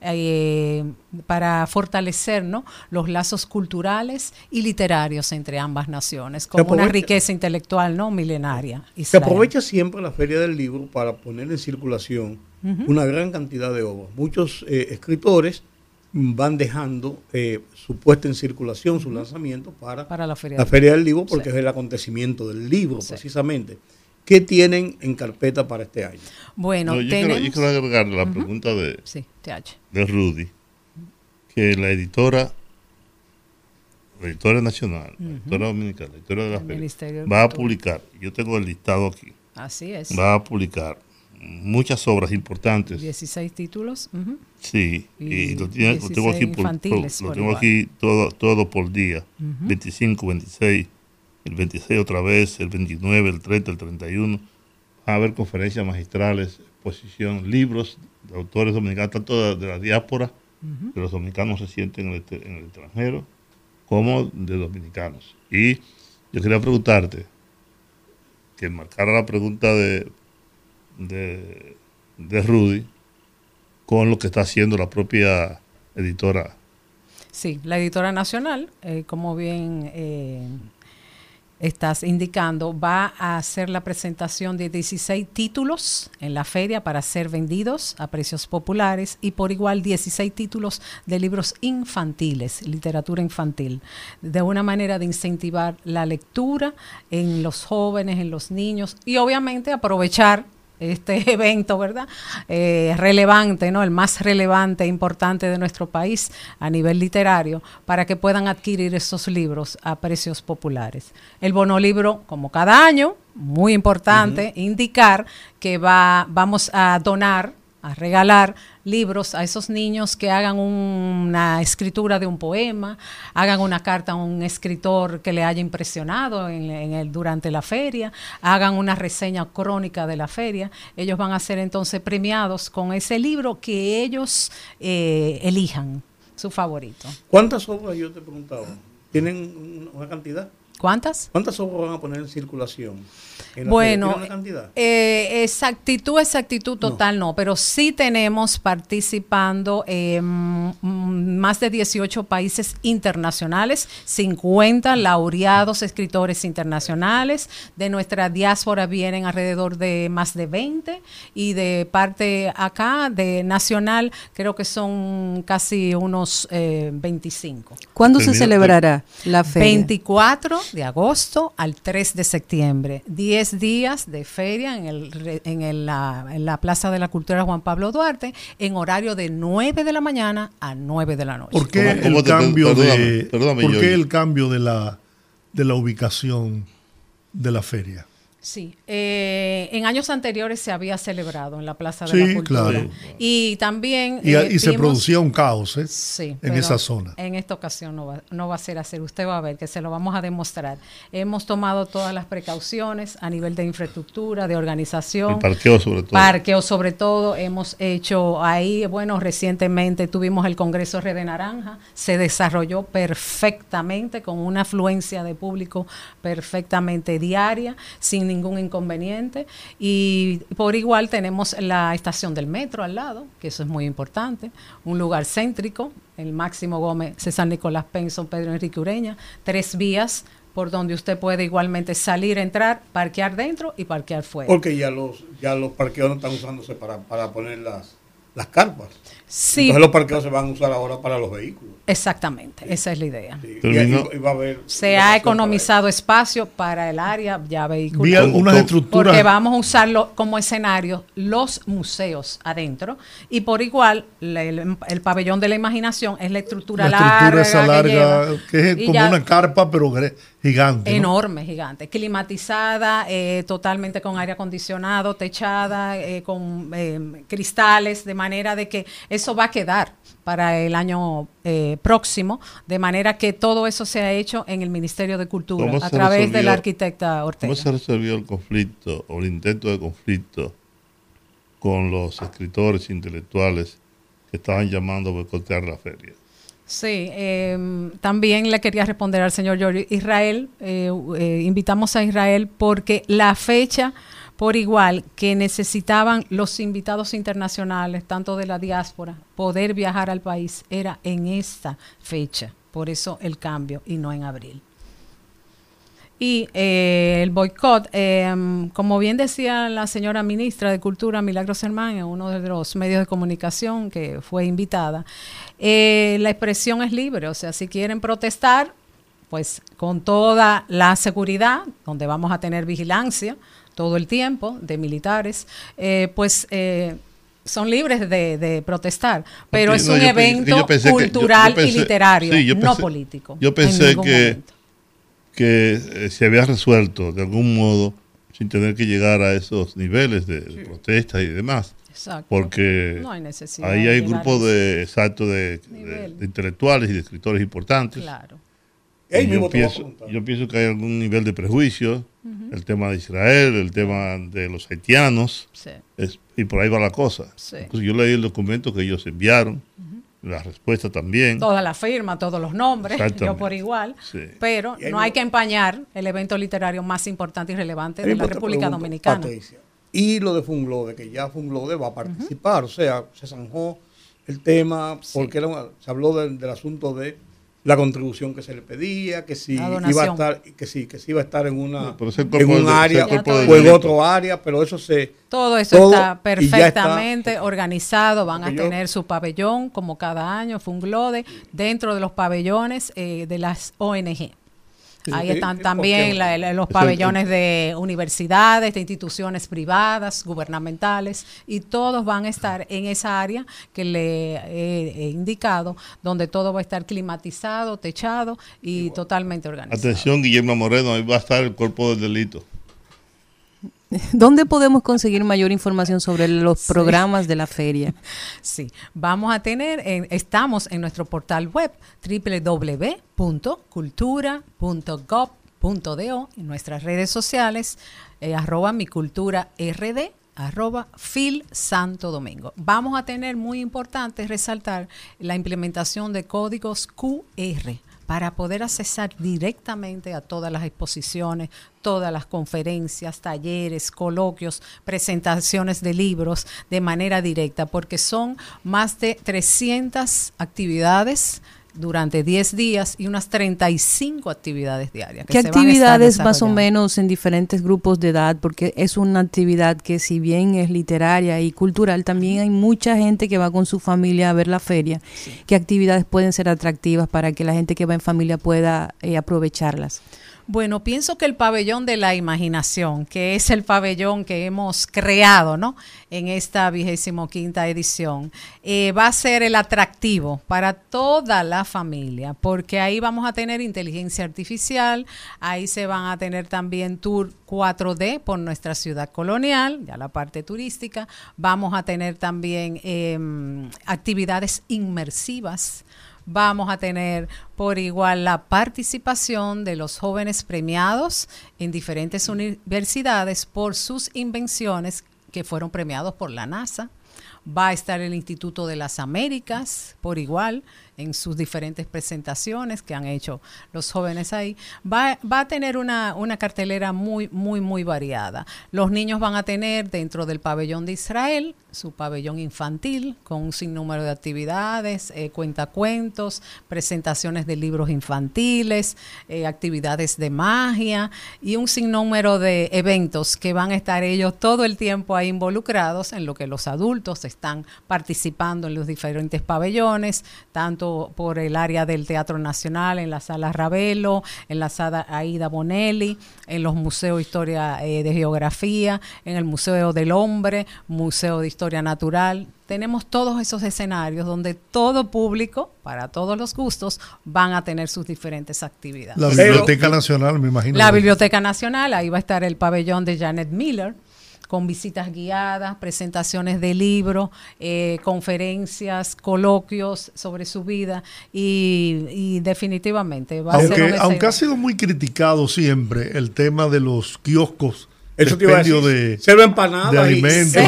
Eh, para fortalecer ¿no? los lazos culturales y literarios entre ambas naciones, con una riqueza intelectual no milenaria. Se aprovecha siempre la Feria del Libro para poner en circulación una gran cantidad de obras. Muchos eh, escritores van dejando eh, su puesta en circulación, su lanzamiento para, la, feria, del Libro, porque es el acontecimiento del libro, precisamente. ¿Qué tienen en carpeta para este año? Bueno, yo, quiero, agregar la pregunta de, de Rudy, que la editora, la editora nacional, la editora dominicana, la editora de la feria, va a publicar, yo tengo el listado aquí, Así es. va a publicar muchas obras importantes. 16 títulos. Sí, y, lo, tengo aquí, lo tengo aquí todo, todo por día. 25, 26, el 26 otra vez, el 29, el 30, el 31. Va a haber conferencias magistrales, exposición, libros de autores dominicanos, tanto de, la diáspora, de los dominicanos residentes en el, en el extranjero, como de dominicanos. Y yo quería preguntarte, que marcara la pregunta de de, de Rudy con lo que está haciendo la propia editora. Sí, la editora nacional, eh, como bien eh, estás indicando, va a hacer la presentación de 16 títulos en la feria para ser vendidos a precios populares y por igual 16 títulos de libros infantiles, literatura infantil, de una manera de incentivar la lectura en los jóvenes, en los niños y obviamente aprovechar este evento, ¿verdad? Eh, relevante, ¿no? El más relevante e importante de nuestro país a nivel literario, para que puedan adquirir esos libros a precios populares. El bono libro, como cada año, muy importante, indicar que va, vamos a donar a regalar libros a esos niños que hagan una escritura de un poema, hagan una carta a un escritor que le haya impresionado en, el, durante la feria, hagan una reseña crónica de la feria. Ellos van a ser entonces premiados con ese libro que ellos eh, elijan, su favorito. ¿Cuántas obras yo te preguntaba? ¿Tienen una cantidad? ¿Cuántas? ¿Cuántas obras van a poner en circulación? Bueno, eh, exactitud, exactitud total no. pero sí tenemos participando más de 18 países internacionales, 50 laureados escritores internacionales, de nuestra diáspora vienen alrededor de más de 20 y de parte acá, de nacional, creo que son casi unos 25. Eh, ¿Cuándo se celebrará la feria? 24 de agosto al 3 de septiembre. 10 días de feria en, el, en, la, en la Plaza de la Cultura Juan Pablo Duarte en horario de 9 de la mañana a 9 de la noche. ¿Por qué, el, cambio de, ¿por qué el cambio de la, de la ubicación de la feria? Sí, eh, en años anteriores se había celebrado en la Plaza de la Cultura. Claro. Y también... Y, eh, se producía un caos ¿eh? sí, en esa zona. En esta ocasión no va, no va a ser así. Usted va a ver que se lo vamos a demostrar. Hemos tomado todas las precauciones a nivel de infraestructura, de organización. El parqueo sobre todo. Parqueo sobre todo. Hemos hecho ahí, bueno, recientemente tuvimos el Congreso Red Naranja. Se desarrolló perfectamente con una afluencia de público perfectamente diaria, sin ningún inconveniente. Y por igual tenemos la estación del metro al lado, que eso es muy importante, un lugar céntrico, el Máximo Gómez, César Nicolás Penson, Pedro Enrique Ureña, tres vías por donde usted puede igualmente salir, entrar, parquear dentro y parquear fuera. Porque ya los, ya los parqueos no están usándose para, para poner las, las carpas. Sí. Entonces los parqueos se van a usar ahora para los vehículos. Exactamente, esa es la idea. Y, se ha economizado espacio para el área ya vehicular. unas estructuras. Porque vamos a usarlo como escenario los museos adentro y por igual el, pabellón de la imaginación es la estructura, la estructura esa larga que, es como una carpa pero gigante. Enorme, gigante. Climatizada, eh, totalmente con aire acondicionado, techada, eh, con eh, cristales, de manera de que eso va a quedar para el año próximo, de manera que todo eso se ha hecho en el Ministerio de Cultura a través de la arquitecta Ortega. ¿Cómo se resolvió el conflicto o el intento de conflicto con los escritores intelectuales que estaban llamando a boicotear la feria? Sí, em, también le quería responder al señor Israel, eh, eh, invitamos a Israel porque la fecha por igual que necesitaban los invitados internacionales, tanto de la diáspora, poder viajar al país, era en esta fecha. Por eso el cambio y no en abril. Y eh, el boicot, em, como bien decía la señora ministra de Cultura, Milagros Germán, en uno de los medios de comunicación que fue invitada, eh, la expresión es libre, o sea, si quieren protestar, pues con toda la seguridad, donde vamos a tener vigilancia todo el tiempo de militares, eh, pues son libres de, protestar, pero es un evento cultural y literario, no político. Yo pensé que que eh, se había resuelto de algún modo sin tener que llegar a esos niveles de, protestas y demás. Exacto. Porque ahí hay grupos de, exacto, de, intelectuales y de escritores importantes. Claro. Yo, pienso, yo pienso que hay algún nivel de prejuicio, el tema de Israel, el tema de los haitianos, y por ahí va la cosa. yo leí el documento que ellos enviaron, la respuesta también. Toda la firma, todos los nombres, yo por igual. Pero no hay que empañar el evento literario más importante y relevante de la República Dominicana. y lo de Funglode, que ya Funglode va a participar, o sea, se zanjó el tema, porque se habló del asunto de la contribución que se le pedía, que si iba a estar, que sí, que si iba a estar en una en un área o en otro área, pero eso se todo eso está perfectamente organizado, van a tener su pabellón como cada año, Funglode, dentro de los pabellones eh, de las ONG. Ahí están también los pabellones de universidades, de instituciones privadas, gubernamentales, y todos van a estar en esa área que le he, indicado, donde todo va a estar climatizado, techado y totalmente organizado. Atención, Guillermo Moreno, ahí va a estar el cuerpo del delito. ¿Dónde podemos conseguir mayor información sobre los programas de la feria? Sí, vamos a tener, estamos en nuestro portal web www.cultura.gov.do, en nuestras redes sociales, eh, arroba mi cultura rd, arroba Fil Santo Domingo. Vamos a tener muy importante resaltar la implementación de códigos QR para poder accesar directamente a todas las exposiciones, todas las conferencias, talleres, coloquios, presentaciones de libros de manera directa, porque son más de 300 actividades durante 10 días y unas 35 actividades diarias. ¿Qué actividades más o menos en diferentes grupos de edad? Porque es una actividad que si bien es literaria y cultural, también hay mucha gente que va con su familia a ver la feria. ¿Qué actividades pueden ser atractivas para que la gente que va en familia pueda eh, aprovecharlas? Bueno, pienso que el pabellón de la imaginación, que es el pabellón que hemos creado ¿no? en esta vigésimo quinta edición, eh, va a ser el atractivo para toda la familia, porque ahí vamos a tener inteligencia artificial, ahí se van a tener también tour 4D por nuestra ciudad colonial, ya la parte turística, vamos a tener también em, actividades inmersivas vamos a tener por igual la participación de los jóvenes premiados en diferentes universidades por sus invenciones que fueron premiados por la NASA. Va a estar el Instituto de las Américas por igual en sus diferentes presentaciones que han hecho los jóvenes ahí, va, va a tener una, una, cartelera muy, muy, muy variada. Los niños van a tener dentro del pabellón de Israel su pabellón infantil con un sinnúmero de actividades, eh, cuentacuentos, presentaciones de libros infantiles, eh, actividades de magia y un sinnúmero de eventos que van a estar ellos todo el tiempo ahí involucrados en lo que los adultos están participando en los diferentes pabellones, tanto por el área del Teatro Nacional, en la sala Ravelo, en la sala Aida Bonelli, en los museos de historia eh, de geografía, en el Museo del Hombre, Museo de Historia Natural. Tenemos todos esos escenarios donde todo público, para todos los gustos, van a tener sus diferentes actividades. La Biblioteca Nacional, me imagino. La Biblioteca Nacional, ahí va a estar el pabellón de Janet Miller con visitas guiadas, presentaciones de libros, eh, conferencias, coloquios sobre su vida y, definitivamente va aunque, a ser Aunque ha sido muy criticado siempre el tema de los kioscos eso te iba a de, cero empanadas de alimentos.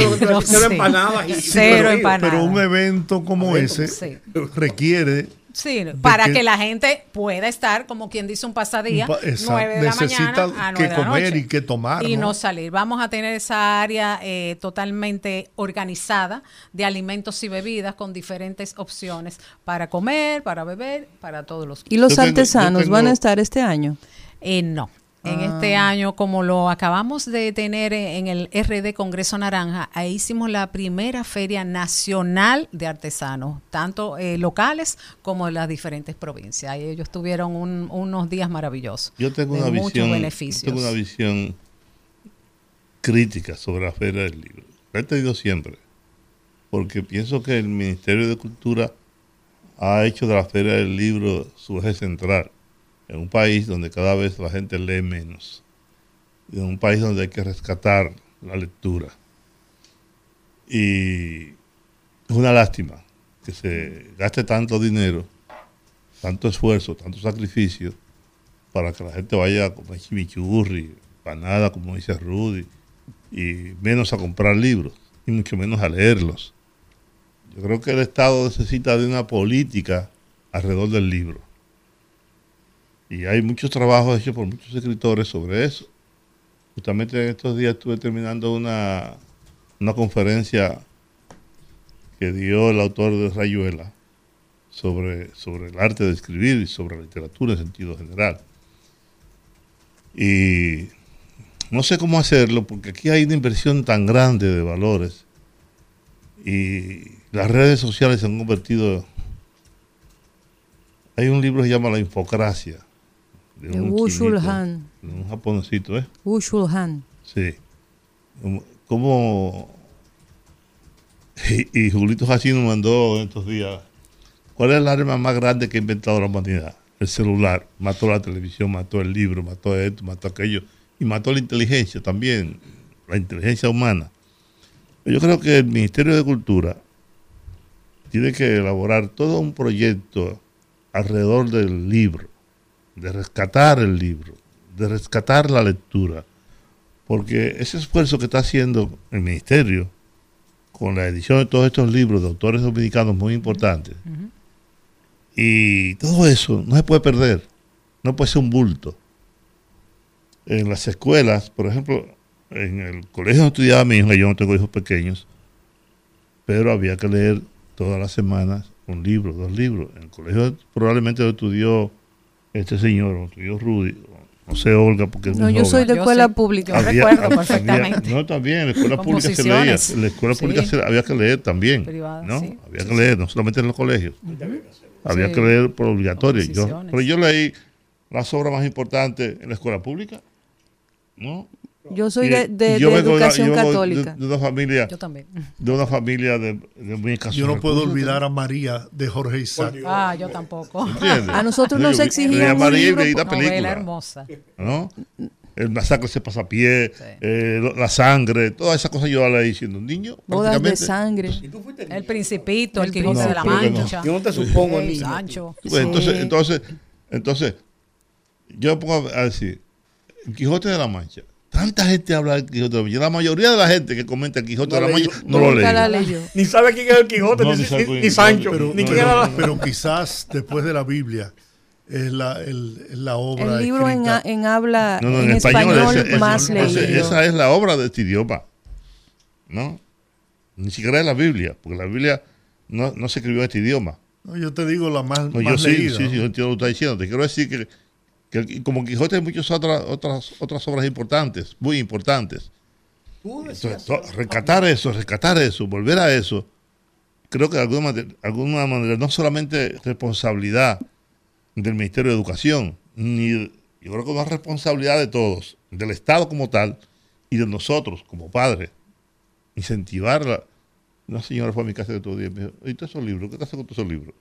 Cero, empanadas y pero, pero, un evento como ese requiere Sí, para que, la gente pueda estar, como quien dice, un pasadía, Pa- exacto. 9 de la Necesita mañana a que 9 de la comer noche. y que tomar, Y ¿no? no salir. Vamos a tener esa área eh, totalmente organizada de alimentos y bebidas con diferentes opciones para comer, para beber, para todos los ¿Y los Yo tengo- yo artesanos van a estar este año? eh, no. En Ah. este año, como lo acabamos de tener en el RD Congreso Naranja, ahí hicimos la primera feria nacional de artesanos, tanto eh, locales como de las diferentes provincias. Ahí ellos tuvieron un- unos días maravillosos. Yo tengo de una muchos visión, yo beneficios. tengo una visión crítica sobre la Feria del Libro. La he tenido siempre, porque pienso que el Ministerio de Cultura ha hecho de la Feria del Libro su eje central, en un país donde cada vez la gente lee menos, en un país donde hay que rescatar la lectura. Y es una lástima que se gaste tanto dinero, tanto esfuerzo, tanto sacrificio para que la gente vaya a comer chimichurri, panada, como dice Rudy, y menos a comprar libros, y mucho menos a leerlos. Yo creo que el Estado necesita de una política alrededor del libro. Y hay muchos trabajos hechos por muchos escritores sobre eso. Justamente en estos días estuve terminando una, una conferencia que dio el autor de Rayuela sobre, sobre el arte de escribir y sobre la literatura en sentido general. Y no sé cómo hacerlo porque aquí hay una inversión tan grande de valores y las redes sociales se han convertido... Hay un libro que se llama La Infocracia. De un Wu chinito, Shulhan. de un japonesito, ¿eh? Wu Shulhan. Sí. Como- Como... Y, y Julito Jacino mandó en estos días, ¿cuál es el arma más grande que ha inventado la humanidad? El celular. Mató la televisión, mató el libro, mató esto, mató aquello. Y mató la inteligencia también, la inteligencia humana. Yo creo que el Ministerio de Cultura tiene que elaborar todo un proyecto alrededor del libro, de rescatar el libro, de rescatar la lectura porque ese esfuerzo que está haciendo el ministerio con la edición de todos estos libros de autores dominicanos muy importantes y todo eso no se puede perder no puede ser un bulto. En las escuelas por ejemplo en el colegio donde estudiaba mi hija yo no tengo hijos pequeños pero había que leer todas las semanas un libro dos libros. En el colegio probablemente lo estudió este señor estudió Rudy no sé Olga porque es No, muy yo soy de Yo escuela sí. pública. Yo recuerdo había- perfectamente. no, también, en la escuela pública se leía. La escuela pública Sí. se- había que leer también. Privada, ¿no? sí. Había Sí, que leer, no solamente en los colegios. Había Sí. que leer por obligatorio. Yo, pero yo leí las obras más importantes en la escuela pública. ¿no? Yo soy Y- de, yo educación yo vengo de- católica. De, una familia, Yo también. de una familia de, de muy escasos Yo no puedo olvidar a María de Jorge Isaac. Ah, yo tampoco. ¿entiendes? A nosotros nos exigían un María y libro Novela película. hermosa. ¿no? El masacre se pasa a pie, Sí. eh, la sangre, todas esas cosas yo la un niño. Bodas de sangre. ¿Y tú fuiste El? Principito, el El Quijote de la. No, Mancha. Yo no te supongo niño. Sancho. Ves, Sí. Entonces, entonces, entonces, yo me pongo a decir, el Quijote de la Mancha. Tanta gente habla del Quijote de la Mancha. La mayoría de la gente que comenta el Quijote No de la Mancha no lo lee. Ni sabe quién es el Quijote, No, ni, ni sabe ni- quién ni es. Sancho, Pero, ni quién era la... pero quizás después de la Biblia es la, el- es la obra El libro en, habla No, no, en, en español, español, ese- ese- más leído. esa es la obra de este idioma. ¿No? Ni siquiera es la Biblia, porque la Biblia no, no se escribió en este idioma. No, yo te digo la más, No, yo más sí, leída. sí, sí, yo entiendo lo que está diciendo. Te quiero decir que, que como Quijote hay muchas otras, otras, otras obras importantes, muy importantes. Entonces, to- rescatar eso, rescatar eso, volver a eso, creo que de alguna manera, alguna manera no solamente responsabilidad del Ministerio de Educación, ni yo creo que es una responsabilidad de todos, del Estado como tal y de nosotros como padres, incentivarla. Una señora fue a mi casa de otro día y me dijo, ¿y todos esos libros? ¿Qué te hace con todos esos libros?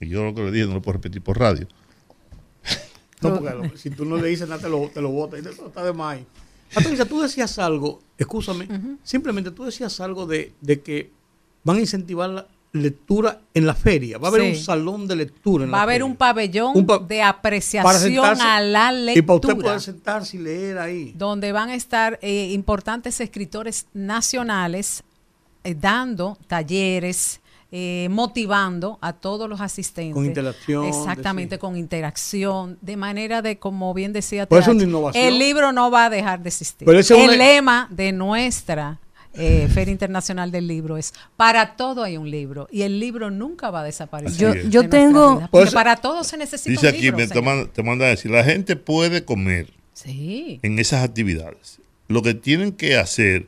Y yo lo que le dije no lo puedo repetir por radio. No, porque si tú no le dices nada, te lo, te lo botas. Eso está de más. Patricia, tú decías algo, escúchame, simplemente tú decías algo de, de que van a incentivar la lectura en la feria. Va a haber Sí. un salón de lectura en Va a haber feria. un pabellón Un pa- de apreciación a la Y para usted lectura. poder sentarse y leer ahí. donde van a estar eh, importantes escritores nacionales eh, dando talleres, eh, motivando a todos los asistentes. Con interacción, Exactamente, con interacción, de manera de, como bien decía Pues es TH, una innovación. el libro no va a dejar de existir. Pero ese es el una- lema de nuestra eh, Feria Internacional del Libro es, para todo hay un libro, y el libro nunca va a desaparecer. Yo- de yo nuestra tengo- vida, porque Pues- para todo se necesita Dice un aquí, libro. te manda, te manda a decir, la gente puede comer Sí. en esas actividades. Lo que tienen que hacer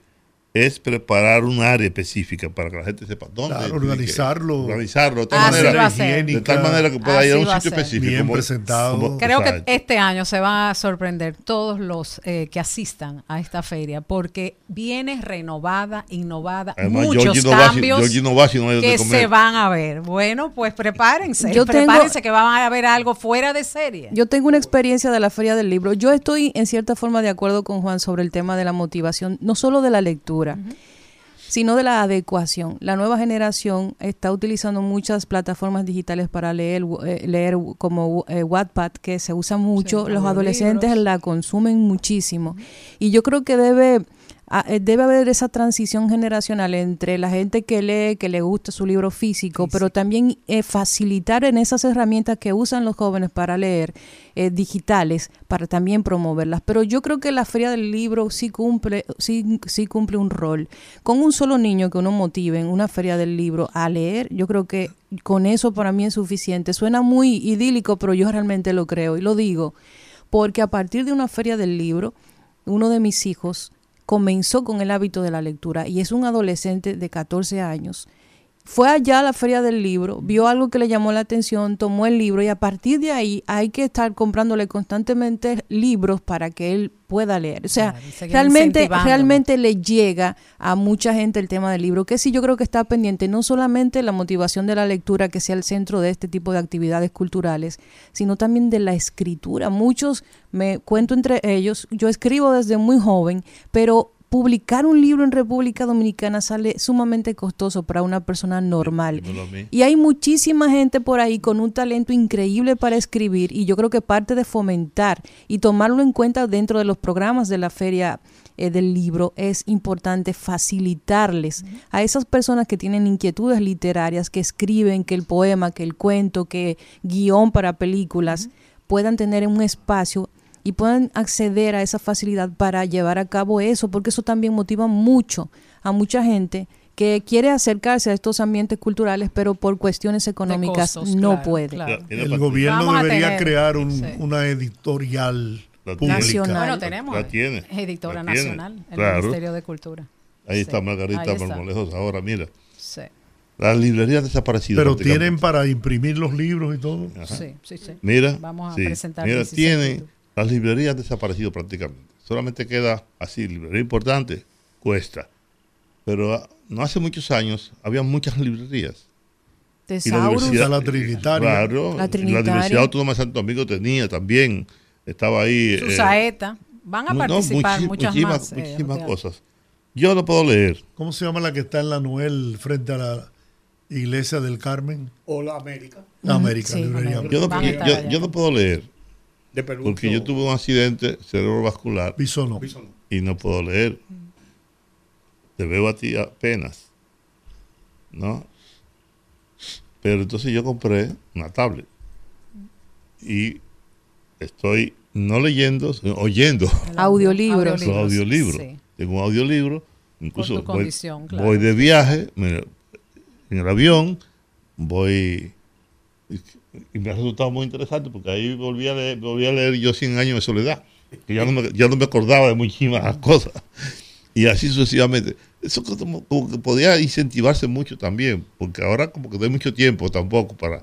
es preparar un área específica para que la gente sepa dónde. Claro, tiene que- organizarlo. Organizarlo de tal, Así manera, de tal manera que pueda Así ir a un a sitio específico. Bien presentado. Creo que este año se va a sorprender todos los eh, que asistan a esta feria porque viene renovada, innovada, Además, muchos Georgie cambios Georgie no va si no hay donde que comer. se van a ver. Bueno, pues prepárense, Yo tengo- prepárense que van a ver algo fuera de serie. Yo tengo una experiencia de la Feria del Libro. Yo estoy en cierta forma de acuerdo con Juan sobre el tema de la motivación, no solo de la lectura, sino de la adecuación. La nueva generación está utilizando muchas plataformas digitales para leer, eh, leer como eh, Wattpad, que se usa mucho. Sí, Los adolescentes libros. la consumen muchísimo. Y yo creo que debe debe haber esa transición generacional entre la gente que lee, que le gusta su libro físico, pero también eh, facilitar en esas herramientas que usan los jóvenes para leer, eh, digitales, para también promoverlas. Pero yo creo que la Feria del Libro sí cumple, sí, sí cumple un rol. Con un solo niño que uno motive en una Feria del Libro a leer, yo creo que con eso para mí es suficiente. Suena muy idílico, pero yo realmente lo creo y lo digo, porque a partir de una Feria del Libro, uno de mis hijos comenzó con el hábito de la lectura y es un adolescente de 14 años. Fue allá a la feria del libro, vio algo que le llamó la atención, tomó el libro y a partir de ahí hay que estar comprándole constantemente libros para que él pueda leer. O sea, Claro, realmente, realmente le llega a mucha gente el tema del libro, que sí yo creo que está pendiente no solamente la motivación de la lectura que sea el centro de este tipo de actividades culturales, sino también de la escritura. Muchos, me cuento entre ellos, yo escribo desde muy joven, pero publicar un libro en República Dominicana sale sumamente costoso para una persona normal. Y hay muchísima gente por ahí con un talento increíble para escribir y yo creo que parte de fomentar y tomarlo en cuenta dentro de los programas de la feria eh, del libro es importante facilitarles a esas personas que tienen inquietudes literarias, que escriben, que el poema, que el cuento, que guion para películas, puedan tener un espacio y puedan acceder a esa facilidad para llevar a cabo eso, porque eso también motiva mucho a mucha gente que quiere acercarse a estos ambientes culturales, pero por cuestiones económicas costos, no claro, puede. claro. El gobierno Vamos debería tener, crear un- sí. una editorial La pública. Nacional. Bueno, tenemos La tiene. editora La tiene. nacional, el Claro. Ministerio de Cultura. Ahí Sí, está Margarita. Marmolejos ahora, mira. Sí, Las librerías desaparecidas. Pero tienen para imprimir los libros y todo. Ajá. sí, sí, sí. Mira, Vamos a sí, presentar mira 16 tienen. Las librerías desaparecidas prácticamente. Solamente queda así, librería importante, cuesta. Pero ah, no hace muchos años había muchas librerías. Y la Tesaurus, la Trinitaria. Claro, La Trinitaria. Universidad Autónoma de Santo Domingo tenía también, estaba ahí. eh, Susaeta. Van a no, participar muchis- muchas muchísimas, más. eh, muchísimas José. cosas. Yo no puedo leer. ¿Cómo se llama la que está en la Noel frente a la iglesia del Carmen? O la América, La América, sí, librería no, yo no puedo leer de Perú. porque yo tuve un accidente cerebrovascular Bisono. y no puedo leer. Te veo a ti apenas. ¿No? Pero entonces yo compré una tablet. Y estoy no leyendo, sino oyendo Audiolibros. los audiolibros. Sí. Tengo un audiolibro. Incluso voy, condición, claro. voy de viaje me- en el avión, voy. Y, me ha resultado muy interesante porque ahí volví a leer, volví a leer yo 100 años de soledad. Que ya no me, ya no me acordaba de muchísimas cosas. Y así sucesivamente. Eso como, como que podía incentivarse mucho también, porque ahora como que no hay mucho tiempo tampoco para,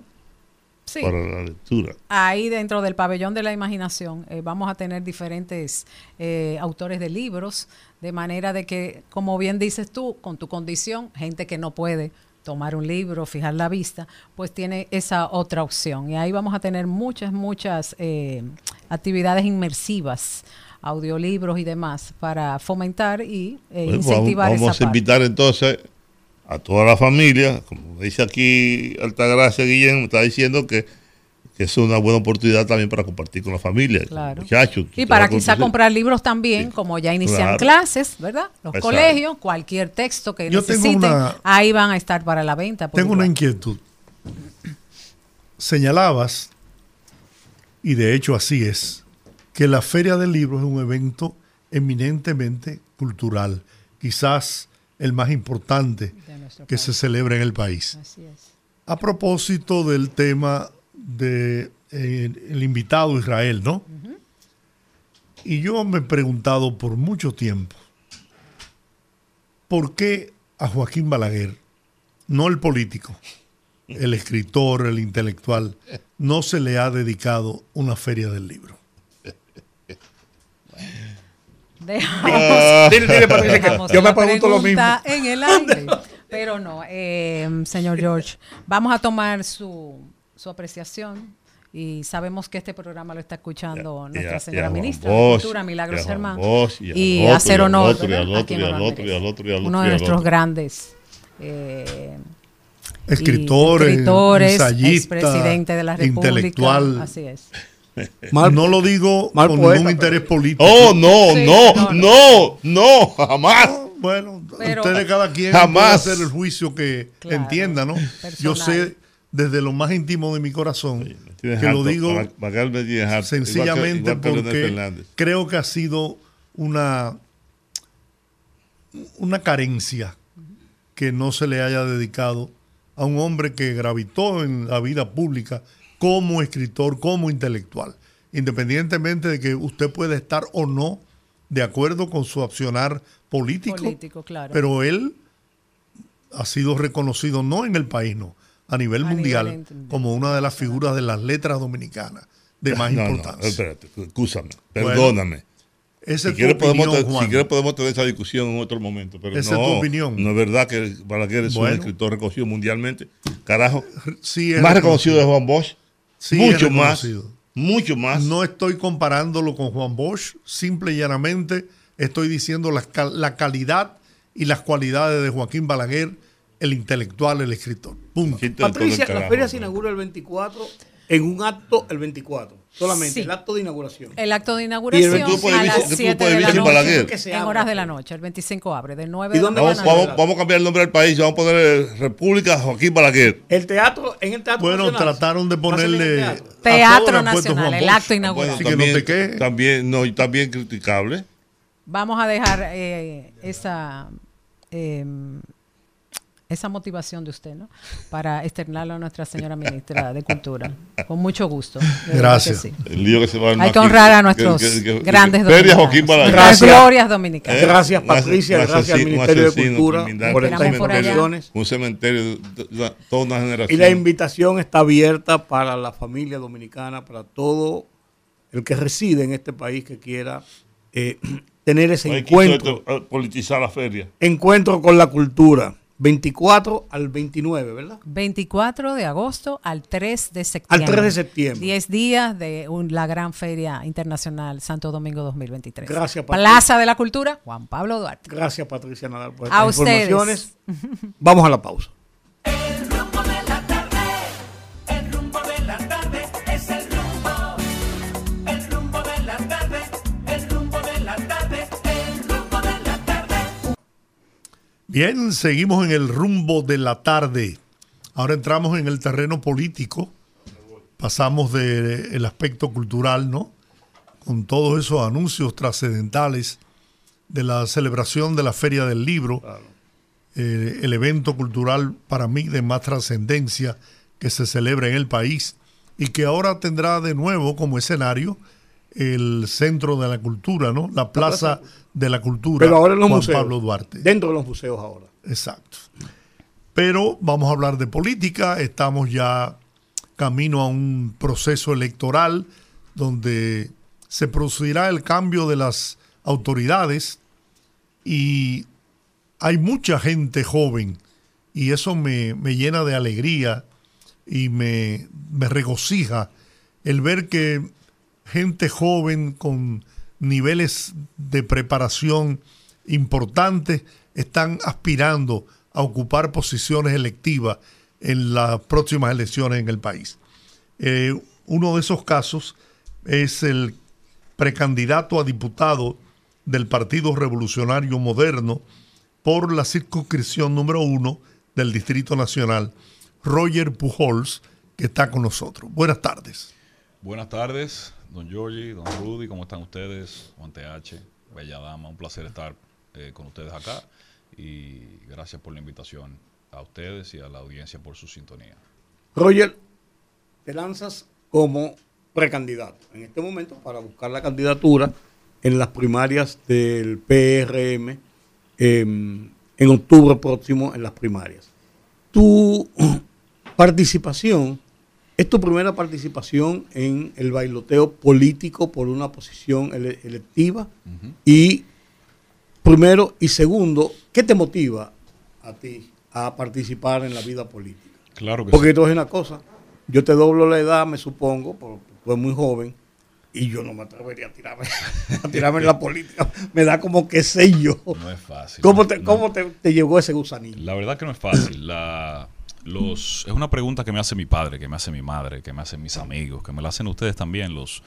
Sí. para la lectura. Ahí dentro del pabellón de la imaginación eh, vamos a tener diferentes eh, autores de libros, de manera de que, como bien dices tú, con tu condición, gente que no puede tomar un libro, fijar la vista, pues tiene esa otra opción. Y ahí vamos a tener muchas, muchas eh, actividades inmersivas, audiolibros y demás, para fomentar y eh, pues incentivar vamos, vamos esa a parte. invitar entonces a toda la familia, como dice aquí Altagracia Guillén, me está diciendo que, que es una buena oportunidad también para compartir con la familia, Claro. muchachos. Y para quizá comprar libros también, Sí. como ya inician Claro. clases, ¿verdad? Los Exacto. colegios, cualquier texto que Yo necesiten, una- ahí van a estar para la venta. Tengo una inquietud. Señalabas, y de hecho así es, que la Feria del Libro es un evento eminentemente cultural, quizás el más importante que país. se celebra en el país. Así es. A propósito del tema del invitado Israel, ¿no? Y yo me he preguntado por mucho tiempo, ¿por qué a Joaquín Balaguer, no el político, el escritor, el intelectual, no se le ha dedicado una feria del libro? Dejamos, Dile, dile, Patricia, que dejamos yo me pregunto lo mismo. en el aire. Pero no, eh, señor George, vamos a tomar su, su apreciación y sabemos que este programa lo está escuchando nuestra señora ministra de Bosch, Cultura, y a Milagros Germán, Bosch, y al y otro, hacer honor uno de nuestros otro. grandes eh, y Escritores, escritores, expresidente de la República, intelectual. así es. Mal- no lo digo mal con poeta, ningún pero- interés político. Oh, no, Sí, no, no, no, no, jamás. Bueno, Pero- ustedes cada quien Jamás. puede hacer el juicio que Claro, entienda, ¿no? Yo sé desde lo más íntimo de mi corazón Tienes que lo digo me igual que- sencillamente igual que Leonel porque creo que ha sido una una carencia que no se le haya dedicado a un hombre que gravitó en la vida pública como escritor, como intelectual, independientemente de que usted pueda estar o no de acuerdo con su accionar político, Político, claro. pero él ha sido reconocido no en el país, no, a nivel A mundial nivel como una de las figuras de las letras dominicanas de más No, no, importancia. espérate, escúchame, Bueno, perdóname. Esa Si es quieres, podemos, opinión, te- Juan. si quieres podemos tener esa discusión en otro momento. Pero Esa es no, tu opinión. No es verdad que Balaguer es Bueno. un escritor reconocido mundialmente. Carajo. Sí es más reconocido de Juan Bosch. Sí es mucho más. reconocido. Mucho más. No estoy comparándolo con Juan Bosch, simple y llanamente estoy diciendo la, la calidad y las cualidades de Joaquín Balaguer, el intelectual, el escritor. Punto. Patricia, la feria se inaugura el 24 en un acto el 24. Solamente Sí. el acto de inauguración. El acto de Y inauguración el- tú puedes a las tú 7 puedes de la noche, en horas de la noche. El 25 abre, de 9 ¿Y de la dónde Vamos, vamos, a cambiar el nombre del país. Vamos a poner eh, República Joaquín Balaguer. El teatro, en el teatro Bueno, nacional. trataron de ponerle teatro. Nacional, el acto inaugural. Así que también, no te quejes. también, no, y también criticable. Vamos a dejar eh, esa eh, esa motivación de usted, ¿no? Para externarlo a nuestra señora ministra de Cultura. Con mucho gusto. Gracias. que sí. El lío que se va a Hay que honrar a nuestros que- que- grandes dominicanos. Gracias. glorias dominicanas. ¿Eh? Gracias, Patricia, ases- gracias al Ministerio de Cultura por estas invitaciones. Un cementerio de, toda una generación. Y la invitación está abierta para la familia dominicana, para todo el que reside en este país que quiera eh, tener ese Hay encuentro, eh, politizar la feria. encuentro con la cultura. 24 al 29, ¿verdad? 24 de agosto al 3 de Al septiembre. 3 de septiembre. 10 días de un- la gran Feria Internacional Santo Domingo 2023. Gracias, Patricia. Plaza de la Cultura, Juan Pablo Duarte. Gracias, Patricia Nadal, por A estas ustedes. informaciones. Vamos a la pausa. Bien, seguimos en el rumbo de la tarde. Ahora entramos en el terreno político. Pasamos del aspecto cultural, ¿no? Con todos esos anuncios trascendentales de la celebración de la Feria del Libro, eh, el evento cultural para mí de más trascendencia que se celebra en el país y que ahora tendrá de nuevo como escenario el centro de la cultura, ¿no? La Plaza de la Cultura, Pero ahora en los Juan museos. Pablo Duarte. Dentro de los museos ahora. Exacto. Pero vamos a hablar de política. Estamos ya camino a un proceso electoral donde se producirá el cambio de las autoridades y hay mucha gente joven y eso me, me llena de alegría y me, me regocija el ver que gente joven con niveles de preparación importantes están aspirando a ocupar posiciones electivas en las próximas elecciones en el país. Eh, uno de esos casos es el precandidato a diputado del Partido Revolucionario Moderno por la circunscripción número uno del Distrito Nacional, Roger Pujols, que está con nosotros. Buenas tardes. Buenas tardes, don Giorgi, don Rudy, ¿cómo están ustedes? Juan TH, Bella Dama, un placer estar eh, con ustedes acá y gracias por la invitación a ustedes y a la audiencia por su sintonía. Roger, te lanzas como precandidato en este momento para buscar la candidatura en las primarias del PRM em, en octubre próximo en las primarias. Tu participación es tu primera participación en el bailoteo político por una posición ele- electiva y primero y segundo, ¿qué te motiva a ti a participar en la vida política? Claro que Porque sí. tú es una cosa, yo te doblo la edad, me supongo, porque tú eres muy joven, y yo no me atrevería a tirarme, a tirarme en la política. Me da como que sé yo. No es fácil. ¿Cómo, te, no. cómo te, te llegó ese gusanillo? La verdad que no es fácil. La, los, es una pregunta que me hace mi padre, que me hace mi madre, que me hacen mis amigos, que me la hacen ustedes también, los,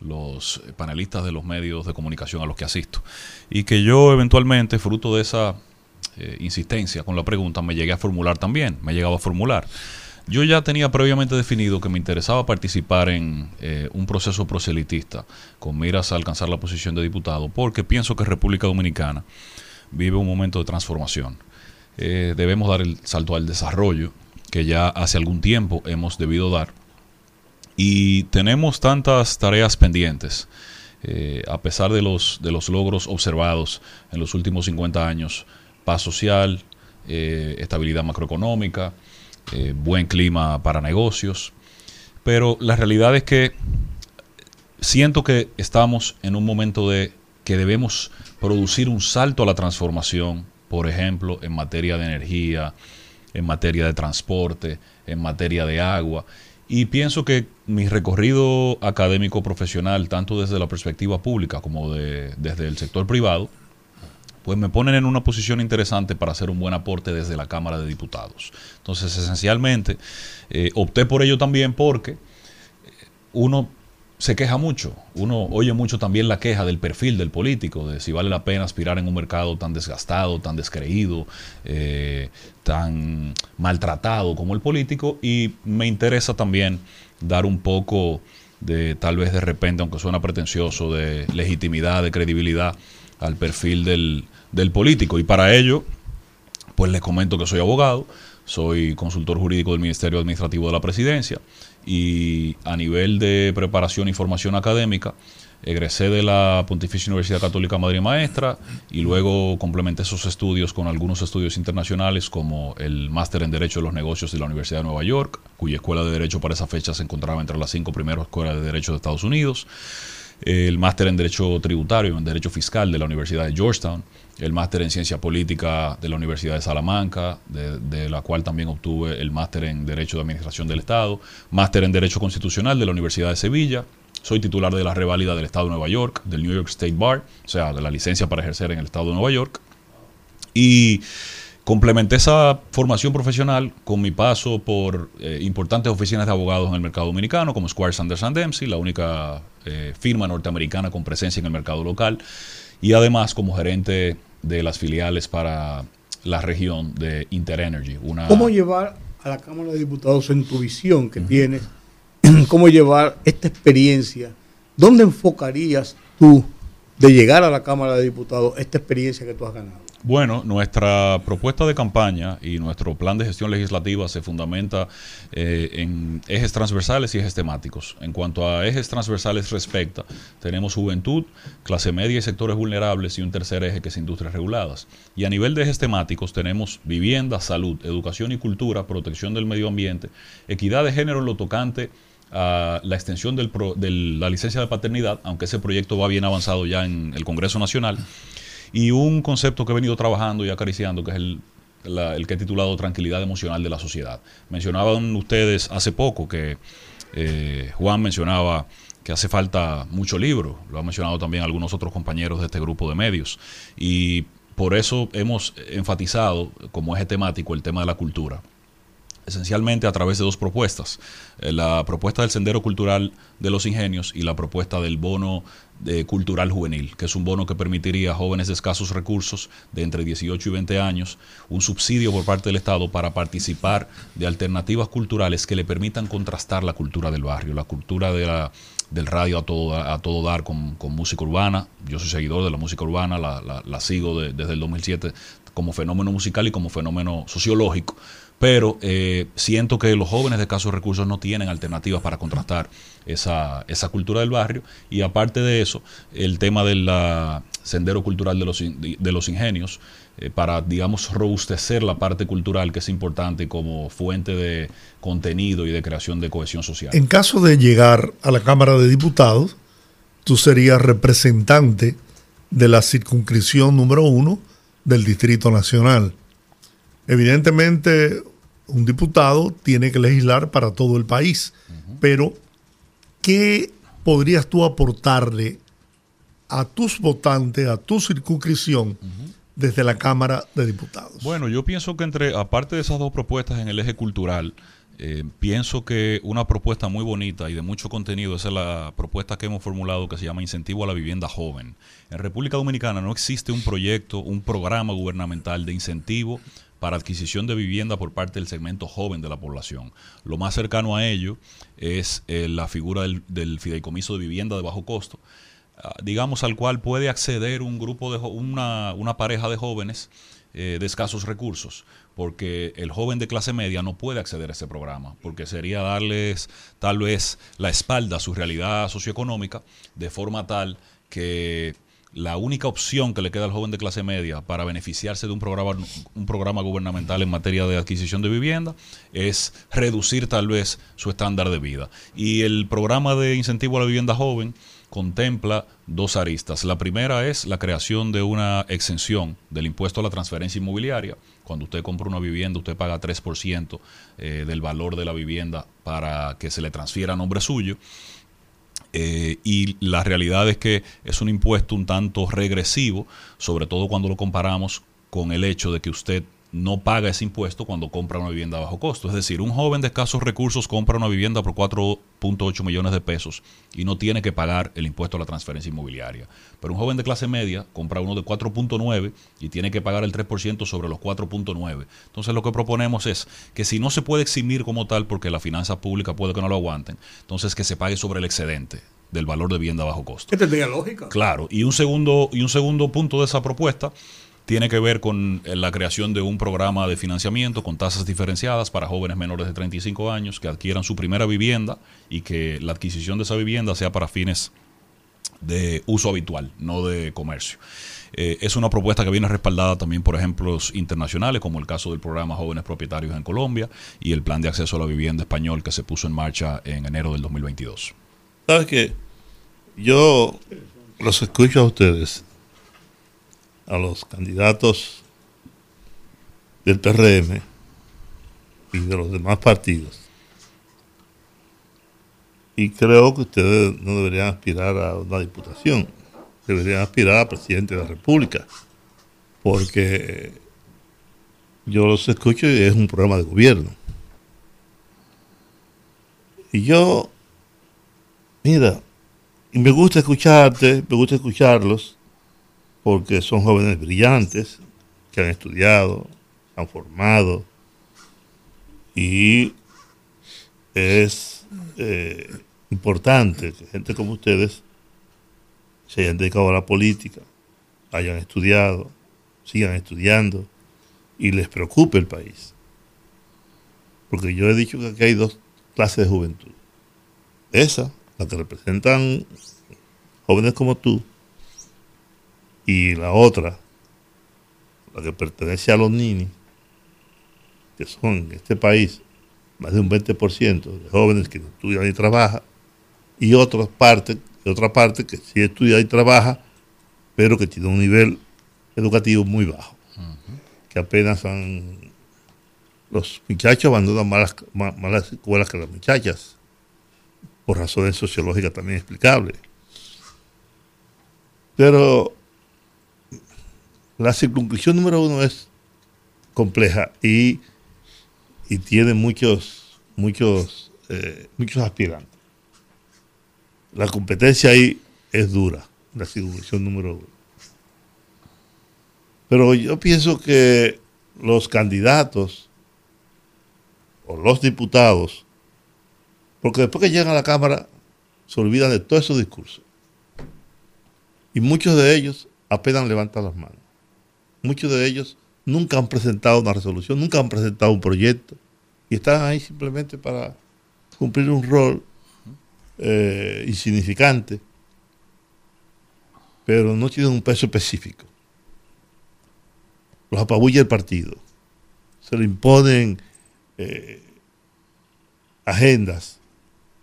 los panelistas de los medios de comunicación a los que asisto. Y que yo eventualmente, fruto de esa eh, insistencia con la pregunta, me llegué a formular también, me he llegado a formular. Yo ya tenía previamente definido que me interesaba participar en eh, un proceso proselitista con miras a alcanzar la posición de diputado, porque pienso que República Dominicana vive un momento de transformación. Eh, debemos dar el salto al desarrollo que ya hace algún tiempo hemos debido dar. Y tenemos tantas tareas pendientes, eh, a pesar de los, de los logros observados en los últimos 50 años, paz social, eh, estabilidad macroeconómica, buen clima para negocios, pero la realidad es que siento que estamos en un momento de que debemos producir un salto a la transformación, por ejemplo, en materia de energía, en materia de transporte, en materia de agua. Y pienso que mi recorrido académico profesional, tanto desde la perspectiva pública como de- desde el sector privado, pues me ponen en una posición interesante para hacer un buen aporte desde la Cámara de Diputados. Entonces, esencialmente, eh, opté por ello también porque eh, uno se queja mucho, uno oye mucho también la queja del perfil del político, de si vale la pena aspirar en un mercado tan desgastado, tan descreído, eh, tan maltratado como el político, y me interesa también dar un poco de, tal vez de repente, aunque suena pretencioso, de legitimidad, de credibilidad al perfil del, del político. Y para ello, pues les comento que soy abogado, soy consultor jurídico del Ministerio Administrativo de la Presidencia y a nivel de preparación y formación académica, egresé de la Pontificia Universidad Católica Madre Maestra y luego complementé esos estudios con algunos estudios internacionales como el máster en Derecho de los Negocios de la Universidad de Nueva York, cuya escuela de Derecho para esa fecha se encontraba entre las cinco primeras escuelas de Derecho de Estados Unidos el máster en Derecho Tributario, en Derecho Fiscal de la Universidad de Georgetown, el máster en Ciencia Política de la Universidad de Salamanca, de, la cual también obtuve el máster en Derecho de Administración del Estado, máster en Derecho Constitucional de la Universidad de Sevilla, soy titular de la reválida del Estado de Nueva York, del New York State Bar, o sea, de la licencia para ejercer en el Estado de Nueva York, y complementé esa formación profesional con mi paso por eh, importantes oficinas de abogados en el mercado dominicano, como Squire Sanders and Dempsey, la única eh, firma norteamericana con presencia en el mercado local, y además como gerente de las filiales para la región de Interenergy. Una, ¿Cómo llevar a la Cámara de Diputados en tu visión que tienes? ¿Cómo llevar esta experiencia? ¿Dónde enfocarías tú de llegar a la Cámara de Diputados esta experiencia que tú has ganado? Bueno, nuestra propuesta de campaña y nuestro plan de gestión legislativa se fundamenta eh, en ejes transversales y ejes temáticos. En cuanto a ejes transversales respecta, tenemos juventud, clase media y sectores vulnerables y un tercer eje que es industrias reguladas. Y a nivel de ejes temáticos tenemos vivienda, salud, educación y cultura, protección del medio ambiente, equidad de género en lo tocante a la extensión de la licencia de paternidad, aunque ese proyecto va bien avanzado ya en el Congreso Nacional, y un concepto que he venido trabajando y acariciando, que es el, el que he titulado Tranquilidad Emocional de la Sociedad. Mencionaban ustedes hace poco que eh, Juan mencionaba que hace falta mucho libro, lo han mencionado también algunos otros compañeros de este grupo de medios, y por eso hemos enfatizado como eje temático el tema de la cultura. Esencialmente a través de dos propuestas. Eh, la propuesta del Sendero Cultural de los Ingenios y la propuesta del bono de cultural juvenil, que es un bono que permitiría a jóvenes de escasos recursos de entre 18 y 20 años un subsidio por parte del Estado para participar de alternativas culturales que le permitan contrastar la cultura del barrio, la cultura de la, del radio a todo, a todo dar con, con música urbana. Yo soy seguidor de la música urbana, la, la- la sigo de- desde el 2007 como fenómeno musical y como fenómeno sociológico. Pero eh, siento que los jóvenes de escasos recursos no tienen alternativas para contrastar esa, esa cultura del barrio. Y aparte de eso, el tema del sendero cultural de los, de los ingenios, eh, para, digamos, robustecer la parte cultural que es importante como fuente de contenido y de creación de cohesión social. En caso de llegar a la Cámara de Diputados, tú serías representante de la circunscripción número uno del Distrito Nacional. Evidentemente, un diputado tiene que legislar para todo el país, pero ¿qué podrías tú aportarle a tus votantes, a tu circunscripción, desde la Cámara de Diputados? Bueno, yo pienso que entre, aparte de esas dos propuestas en el eje cultural, eh, pienso que una propuesta muy bonita y de mucho contenido esa es la propuesta que hemos formulado que se llama Incentivo a la Vivienda Joven. En República Dominicana no existe un proyecto, un programa gubernamental de incentivo para adquisición de vivienda por parte del segmento joven de la población. Lo más cercano a ello es eh, la figura del, fideicomiso de vivienda de bajo costo, ah, digamos al cual puede acceder un grupo de una pareja de jóvenes eh, de escasos recursos, porque el joven de clase media no puede acceder a ese programa, porque sería darles tal vez la espalda a su realidad socioeconómica de forma tal que la única opción que le queda al joven de clase media para beneficiarse de un programa, un programa gubernamental en materia de adquisición de vivienda es reducir tal vez su estándar de vida. Y el programa de incentivo a la vivienda joven contempla dos aristas. La primera es la creación de una exención del impuesto a la transferencia inmobiliaria. Cuando usted compra una vivienda, usted paga 3% eh, del valor de la vivienda para que se le transfiera a nombre suyo. Eh, y la realidad es que es un impuesto un tanto regresivo, sobre todo cuando lo comparamos con el hecho de que usted no paga ese impuesto cuando compra una vivienda a bajo costo. Es decir, un joven de escasos recursos compra una vivienda por 4.8 millones de pesos y no tiene que pagar el impuesto a la transferencia inmobiliaria. Pero un joven de clase media compra uno de 4.9 y tiene que pagar el 3% sobre los 4.9. Entonces lo que proponemos es que si no se puede eximir como tal porque la finanza pública puede que no lo aguanten, entonces que se pague sobre el excedente del valor de vivienda a bajo costo. ¿Qué tendría lógica? Claro, y un segundo, y un segundo punto de esa propuesta tiene que ver con eh, la creación de un programa de financiamiento con tasas diferenciadas para jóvenes menores de 35 años que adquieran su primera vivienda y que la adquisición de esa vivienda sea para fines de uso habitual, no de comercio. Eh, es una propuesta que viene respaldada también por ejemplos internacionales, como el caso del programa Jóvenes Propietarios en Colombia y el plan de acceso a la vivienda español que se puso en marcha en enero del 2022. ¿Sabes qué? Yo los escucho a ustedes, a los candidatos del PRM y de los demás partidos. Y creo que ustedes no deberían aspirar a una diputación, deberían aspirar a presidente de la República, porque yo los escucho y es un programa de gobierno. Y yo Mira, y me gusta escucharte, me gusta escucharlos, porque son jóvenes brillantes, que han estudiado, han formado, y es eh, importante que gente como ustedes se hayan dedicado a la política, hayan estudiado, sigan estudiando, y les preocupe el país. Porque yo he dicho que aquí hay dos clases de juventud. Esa la que representan jóvenes como tú, y la otra, la que pertenece a los ninis, que son en este país más de un 20% de jóvenes que no estudian ni trabajan, y otra parte, y otra parte que sí estudia y trabaja, pero que tiene un nivel educativo muy bajo, que apenas han... Los muchachos abandonan malas, ma- malas escuelas que las muchachas por razones sociológicas también explicables. Pero la circunscripción número uno es compleja y y tiene muchos, muchos, eh, muchos aspirantes. La competencia ahí es dura, la circunscripción número uno. Pero yo pienso que los candidatos o los diputados, porque después que llegan a la Cámara se olvidan de todos esos discursos. Y muchos de ellos apenas levantan las manos. Muchos de ellos nunca han presentado una resolución, nunca han presentado un proyecto y están ahí simplemente para cumplir un rol eh, insignificante, pero no tienen un peso específico. Los apabulla el partido, se le imponen eh, agendas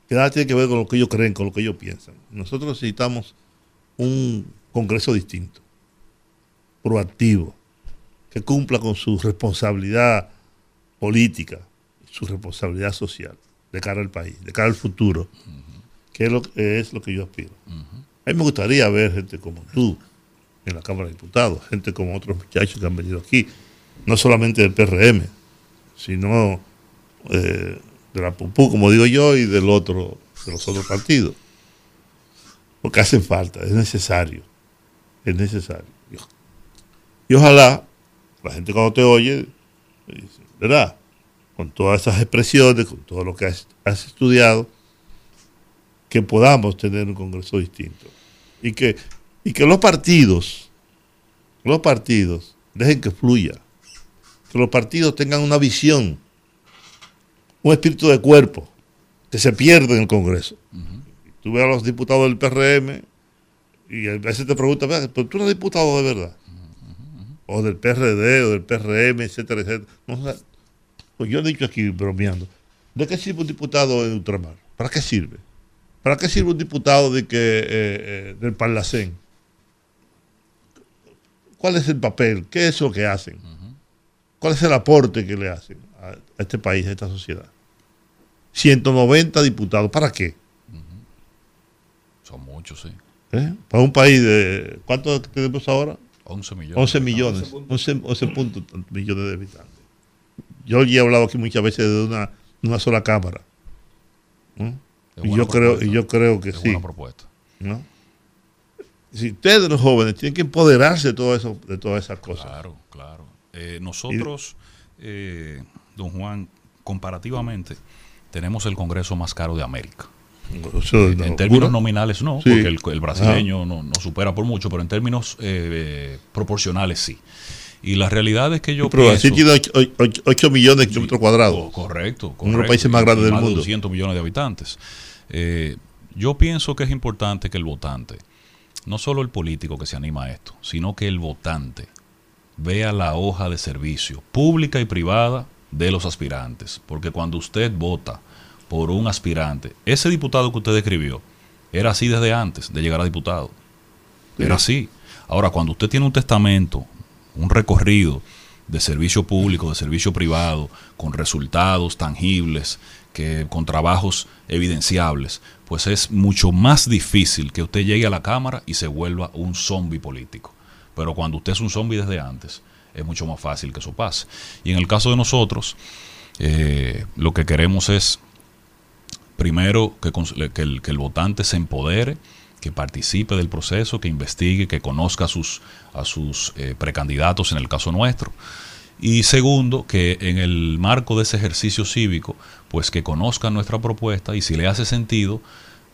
que nada tiene que ver con lo que ellos creen, con lo que ellos piensan. Nosotros necesitamos un Congreso distinto, proactivo, que cumpla con su responsabilidad política, su responsabilidad social de cara al país, de cara al futuro, que es lo, es lo que yo aspiro. A mí me gustaría ver gente como tú en la Cámara de Diputados, gente como otros muchachos que han venido aquí, no solamente del PRM, sino eh, de la PUPU, como digo yo, y del otro, de los otros partidos. Porque hacen falta, es necesario, es necesario. Y ojalá la gente cuando te oye, ¿verdad? Con todas esas expresiones, con todo lo que has, has estudiado, que podamos tener un Congreso distinto. Y que, y que los partidos, los partidos, dejen que fluya. Que los partidos tengan una visión, un espíritu de cuerpo, que se pierde en el Congreso. Tú ves a los diputados del PRM y a veces te preguntan, "Vea, pero tú eres diputado de verdad. O del PRD, o del PRM, etcétera, etcétera. No, pues yo he dicho aquí, bromeando, ¿de qué sirve un diputado en ultramar? ¿Para qué sirve? ¿Para qué sirve un diputado de que, eh, eh, del Parlacén? ¿Cuál es el papel? ¿Qué es lo que hacen? ¿Cuál es el aporte que le hacen a, a este país, a esta sociedad? 190 diputados, ¿para qué? Son muchos, sí. ¿Eh? Para un país de... ¿Cuántos tenemos ahora? 11 millones. 11 millones, 11, 11 puntos millones de habitantes. Yo ya he hablado aquí muchas veces de una, una sola cámara. Y yo creo, y yo creo que Es sí. buena propuesta. ¿no? Si ustedes los jóvenes tienen que empoderarse de todo eso, de todas esas cosas. Claro, claro. Eh, nosotros, eh, don Juan, comparativamente, tenemos el Congreso más caro de América. Eso es en términos nominales no, Sí. porque el, el brasileño no, no supera por mucho, pero en términos eh, proporcionales sí. Y la realidad es que yo Pero pienso... así tiene 8, millones de kilómetros cuadrados. Oh, correcto, Uno de los correcto. países más grandes del más mundo. 200 millones de habitantes. Eh, yo pienso que es importante que el votante, no solo el político que se anima a esto, sino que el votante vea la hoja de servicio pública y privada de los aspirantes. Porque cuando usted vota por un aspirante, ese diputado que usted describió era así desde antes de llegar a diputado. Era así. Ahora, cuando usted tiene un testamento, un recorrido de servicio público, de servicio privado, con resultados tangibles, que con trabajos evidenciables, pues es mucho más difícil que usted llegue a la Cámara y se vuelva un zombie político. Pero cuando usted es un zombie desde antes, es mucho más fácil que eso pase. Y en el caso de nosotros, eh, lo que queremos es primero que, el, votante se empodere, que participe del proceso, que investigue, que conozca a sus, a sus eh, precandidatos en el caso nuestro. Y segundo, que en el marco de ese ejercicio cívico, pues que conozcan nuestra propuesta y si le hace sentido,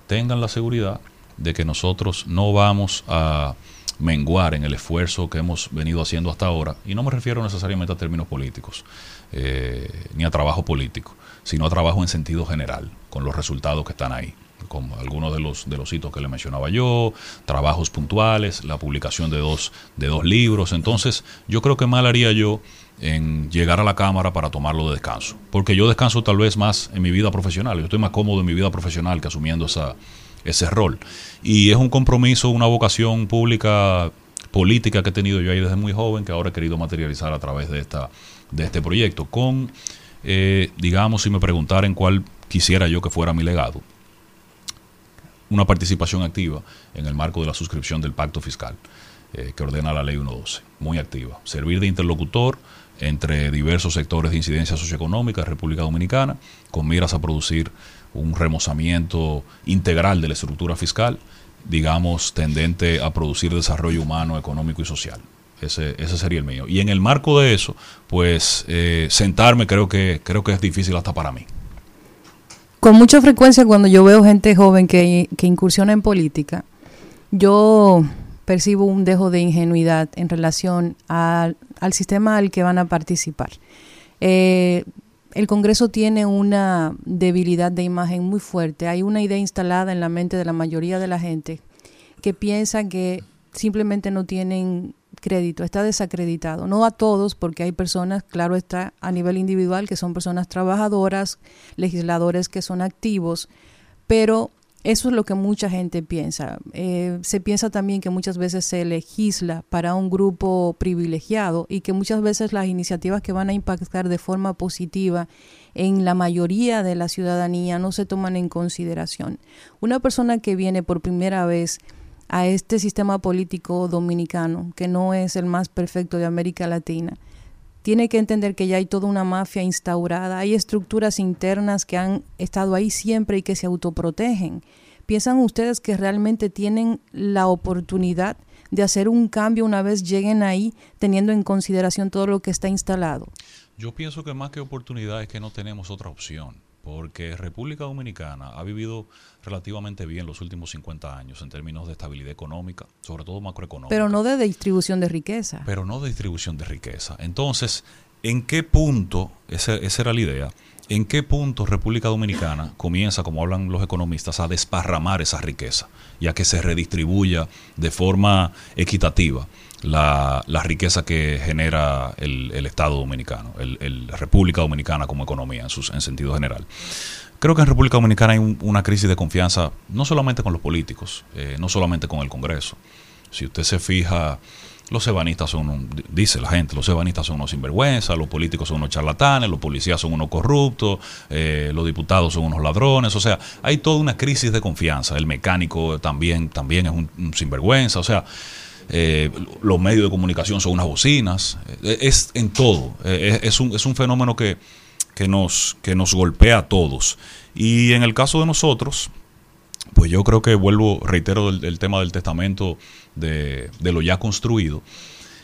tengan la seguridad de que nosotros no vamos a menguar en el esfuerzo que hemos venido haciendo hasta ahora, y no me refiero necesariamente a términos políticos, eh, ni a trabajo político, sino trabajo en sentido general, con los resultados que están ahí, como algunos de los, de los hitos que le mencionaba yo, trabajos puntuales, la publicación de dos, de dos libros. Entonces, yo creo que mal haría yo en llegar a la Cámara para tomarlo de descanso, porque yo descanso tal vez más en mi vida profesional, yo estoy más cómodo en mi vida profesional que asumiendo esa, ese rol. Y es un compromiso, una vocación pública política que he tenido yo ahí desde muy joven, que ahora he querido materializar a través de, esta, de este proyecto, con, eh, digamos, si me preguntaran cuál quisiera yo que fuera mi legado, una participación activa en el marco de la suscripción del pacto fiscal eh, que ordena la ley 112, muy activa, servir de interlocutor entre diversos sectores de incidencia socioeconómica de República Dominicana, con miras a producir un remozamiento integral de la estructura fiscal, digamos, tendente a producir desarrollo humano, económico y social. Ese, ese sería el mío. Y en el marco de eso, pues eh, sentarme creo que, creo que es difícil hasta para mí. Con mucha frecuencia cuando yo veo gente joven que, que incursiona en política, yo percibo un dejo de ingenuidad en relación al, al sistema al que van a participar. Eh, el Congreso tiene una debilidad de imagen muy fuerte. Hay una idea instalada en la mente de la mayoría de la gente que piensa que simplemente no tienen crédito, está desacreditado. No a todos, porque hay personas, claro está, a nivel individual, que son personas trabajadoras, legisladores que son activos, pero eso es lo que mucha gente piensa. Eh, se piensa también que muchas veces se legisla para un grupo privilegiado y que muchas veces las iniciativas que van a impactar de forma positiva en la mayoría de la ciudadanía no se toman en consideración. Una persona que viene por primera vez a este sistema político dominicano, que no es el más perfecto de América Latina, tiene que entender que ya hay toda una mafia instaurada, hay estructuras internas que han estado ahí siempre y que se autoprotegen. ¿Piensan ustedes que realmente tienen la oportunidad de hacer un cambio una vez lleguen ahí, teniendo en consideración todo lo que está instalado? Yo pienso que más que oportunidad es que no tenemos otra opción, porque República Dominicana ha vivido relativamente bien los últimos 50 años en términos de estabilidad económica, sobre todo macroeconómica. Pero no de distribución de riqueza. pero no de distribución de riqueza. Entonces, ¿en qué punto, esa, esa era la idea, en qué punto República Dominicana comienza, como hablan los economistas, a desparramar esa riqueza y a que se redistribuya de forma equitativa la, riqueza que genera el, Estado dominicano, la República Dominicana como economía en, sus, en sentido general? Creo que en República Dominicana hay un- una crisis de confianza, no solamente con los políticos, eh, no solamente con el Congreso. Si usted se fija, los ebanistas son, un- dice la gente, los ebanistas son unos sinvergüenzas, los políticos son unos charlatanes, los policías son unos corruptos, eh, los diputados son unos ladrones, o sea, hay toda una crisis de confianza. El mecánico también, también es un, un sinvergüenza, o sea, eh, los medios de comunicación son unas bocinas, eh, es en todo, eh, es, un, es un fenómeno que, que, nos, que nos golpea a todos. Y en el caso de nosotros, pues yo creo que vuelvo, reitero el, el tema del testamento de, de lo ya construido.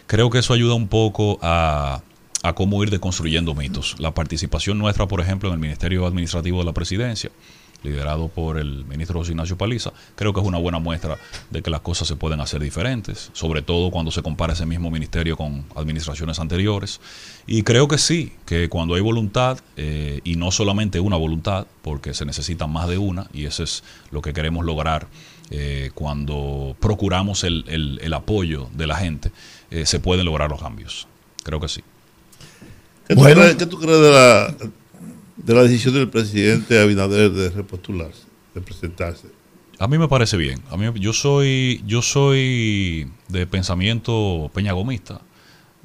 Creo que eso ayuda un poco a, a cómo ir deconstruyendo mitos. La participación nuestra, por ejemplo, en el Ministerio Administrativo de la Presidencia, liderado por el ministro José Ignacio Paliza, creo que es una buena muestra de que las cosas se pueden hacer diferentes, sobre todo cuando se compara ese mismo ministerio con administraciones anteriores. Y creo que sí, que cuando hay voluntad, eh, y no solamente una voluntad, porque se necesita más de una, y eso es lo que queremos lograr eh, cuando procuramos el, el- el apoyo de la gente, eh, se pueden lograr los cambios. Creo que sí. ¿Qué tú, Bueno. crees, qué tú crees de la, de la decisión del presidente Abinader de repostularse, de presentarse? A mí me parece bien. A mí, yo soy yo soy de pensamiento peñagomista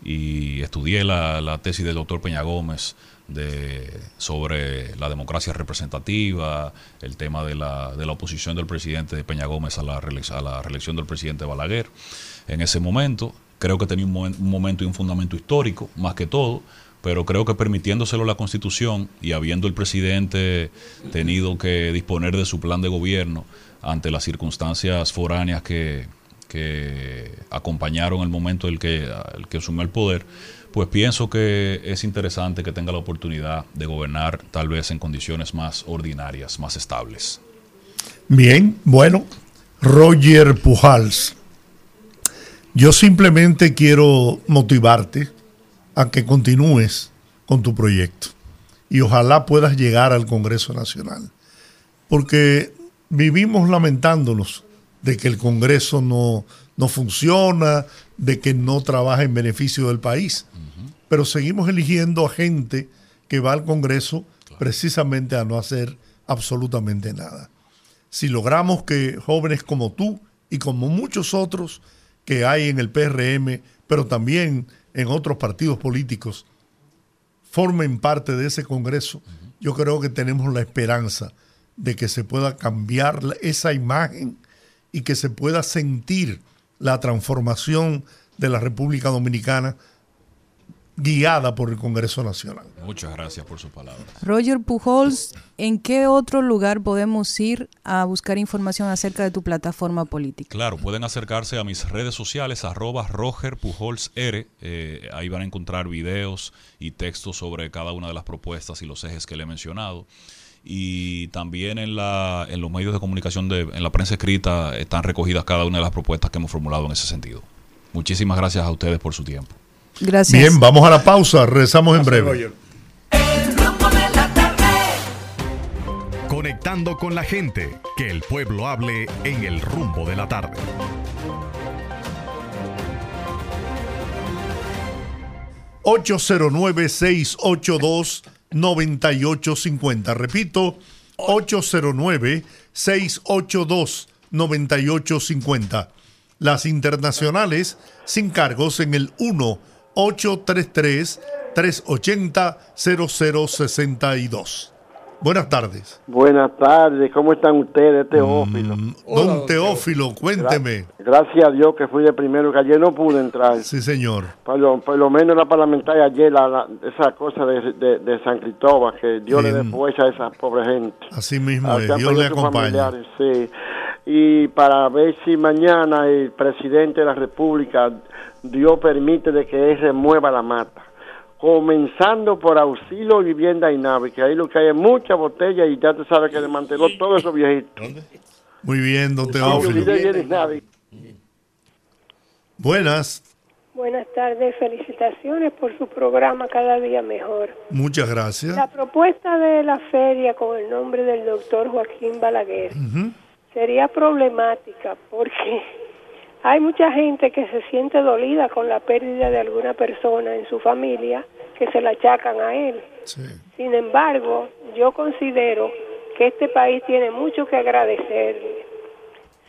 y estudié la, la tesis del doctor Peña Gómez de, sobre la democracia representativa, el tema de la, de la oposición del presidente Peña Gómez a la, a la reelección del presidente Balaguer. En ese momento, creo que tenía un momento y un fundamento histórico, más que todo, pero creo que permitiéndoselo la Constitución y habiendo el presidente tenido que disponer de su plan de gobierno ante las circunstancias foráneas que, que acompañaron el momento en el que, el que asumió el poder, pues pienso que es interesante que tenga la oportunidad de gobernar tal vez en condiciones más ordinarias, más estables. Bien, bueno, Roger Pujals. Yo simplemente quiero motivarte a que continúes con tu proyecto y ojalá puedas llegar al Congreso Nacional. Porque vivimos lamentándonos de que el Congreso no, no funciona, de que no trabaja en beneficio del país. Pero seguimos eligiendo a gente que va al Congreso precisamente a no hacer absolutamente nada si logramos que jóvenes como tú y como muchos otros que hay en el PRM, pero también en otros partidos políticos, formen parte de ese Congreso, yo creo que tenemos la esperanza de que se pueda cambiar esa imagen y que se pueda sentir la transformación de la República Dominicana guiada por el Congreso Nacional. Muchas gracias por sus palabras. Roger Pujols, ¿en qué otro lugar podemos ir a buscar información acerca de tu plataforma política? Claro, pueden acercarse a mis redes sociales, arroba Roger Pujols R. Eh, ahí van a encontrar videos y textos sobre cada una de las propuestas y los ejes que le he mencionado. Y también en, la, en los medios de comunicación, de, en la prensa escrita, están recogidas cada una de las propuestas que hemos formulado en ese sentido. Muchísimas gracias a ustedes por su tiempo. Gracias. Bien, vamos a la pausa, regresamos en breve. Conectando con la gente, que el pueblo hable en el rumbo de la tarde. ...809-682-9850. Repito, 809-682-9850. Las internacionales sin cargos en el 1-833-380-0062. Buenas tardes. Buenas tardes, ¿cómo están ustedes, Teófilo? Mm, Don Teófilo, cuénteme. Gracias a Dios que fui de primero, que ayer no pude entrar. Sí, señor. Por lo, por lo menos la parlamentaria ayer, la, la- esa cosa de, de- de San Cristóbal, que Dios le dé Bien. fuerza a esa pobre gente. Así mismo es. Dios le familiares, sí. Y para ver si mañana el presidente de la República, Dios permite de que él remueva la mata. Comenzando por auxilio, vivienda y nave, que ahí lo que hay es mucha botella y ya te sabes que desmanteló todo eso viejito. Muy bien, don Auxilio, Teófilo. vivienda y nave. Buenas, Buenas tardes, felicitaciones por su programa cada día mejor. muchas gracias. La propuesta de la feria con el nombre del doctor Joaquín Balaguer sería problemática porque hay mucha gente que se siente dolida con la pérdida de alguna persona en su familia que se la achacan a él. Sin embargo, yo considero que este país tiene mucho que agradecerle.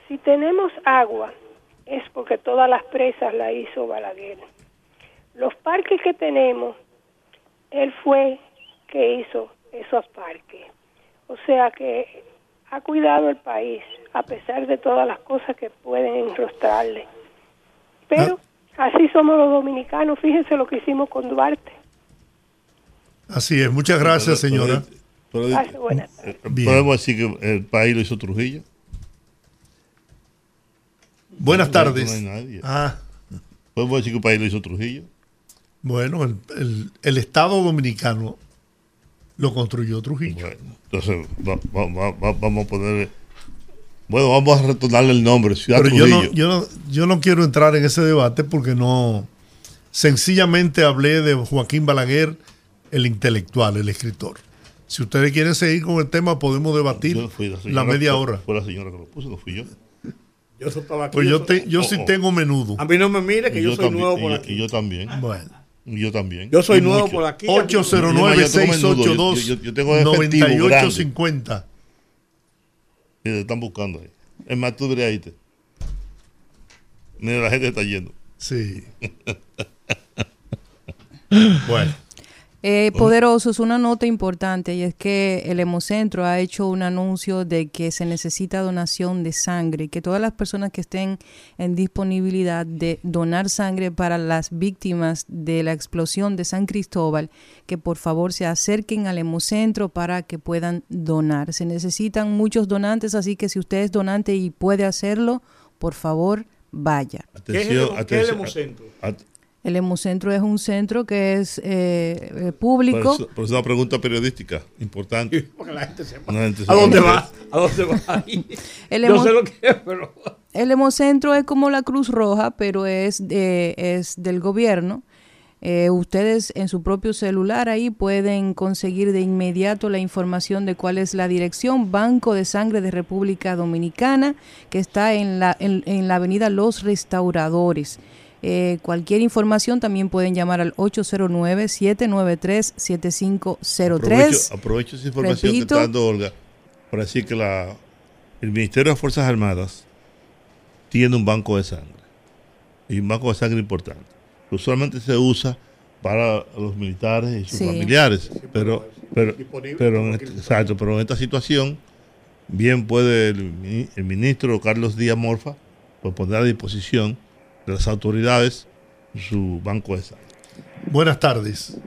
Si tenemos agua, es porque todas las presas la hizo Balaguer. Los parques que tenemos, él fue que hizo esos parques. O sea que ha cuidado el país, a pesar de todas las cosas que pueden enrostrarle. Pero así somos los dominicanos, fíjense lo que hicimos con Duarte. Así es, muchas gracias, señora. Pero- Pase buenas eh, Bien. ¿Podemos decir que el país lo hizo Trujillo? Buenas No, tardes. no hay nadie. Ah, ¿Podemos decir que el país lo hizo Trujillo? bueno, el, el- el Estado Dominicano lo construyó Trujillo. Entonces, va- va- va- va- vamos a ponerle. Bueno, vamos a retornarle el nombre, Ciudad Pero yo no, yo, no, yo no quiero entrar en ese debate porque no. Sencillamente hablé de Joaquín Balaguer, el intelectual, el escritor. Si ustedes quieren seguir con el tema, podemos debatir Yo no fui la, media hora. Fue la señora que lo puso, no fui yo. Yo estaba aquí. Pues yo, te- yo Oh, sí oh. tengo menudo. A mí no me mire que Y yo, soy también, nuevo y por yo- aquí. Y yo también. Bueno. Yo también. Yo soy Y nuevo mucho. por aquí. 809-682-9850. Y te están buscando ahí. Es más, tú deberías irte. Mira, la gente está yendo. Sí. bueno. Eh, poderosos, una nota importante y es que el Hemocentro ha hecho un anuncio de que se necesita donación de sangre y que todas las personas que estén en disponibilidad de donar sangre para las víctimas de la explosión de San Cristóbal, que por favor se acerquen al Hemocentro para que puedan donar. Se necesitan muchos donantes, así que si usted es donante y puede hacerlo, por favor, vaya. Atención, ¿Qué es el atención. El Hemocentro es un centro que es eh, eh, público. Por eso, por eso una pregunta periodística importante. Porque la gente sepa. La gente ¿A dónde va? ¿A dónde va? ahí? El Yo sé lo que es, pero. El Hemocentro es como la Cruz Roja, pero es, de- es del gobierno. Eh, ustedes en su propio celular ahí pueden conseguir de inmediato la información de cuál es la dirección Banco de Sangre de República Dominicana, que está en la, en, en la avenida Los Restauradores. Eh, cualquier información también pueden llamar al 809-793-7503. Aprovecho, aprovecho esa información Repito. que está dando Olga para decir que la, el Ministerio de Fuerzas Armadas tiene un banco de sangre. Y un banco de sangre importante. Usualmente se usa para los militares y sus Sí. familiares. Pero, pero, pero, en este- exacto, pero en esta situación, bien puede el ministro Carlos Díaz Morfa pues, poner a disposición de las autoridades su banco de sangre. Buenas tardes.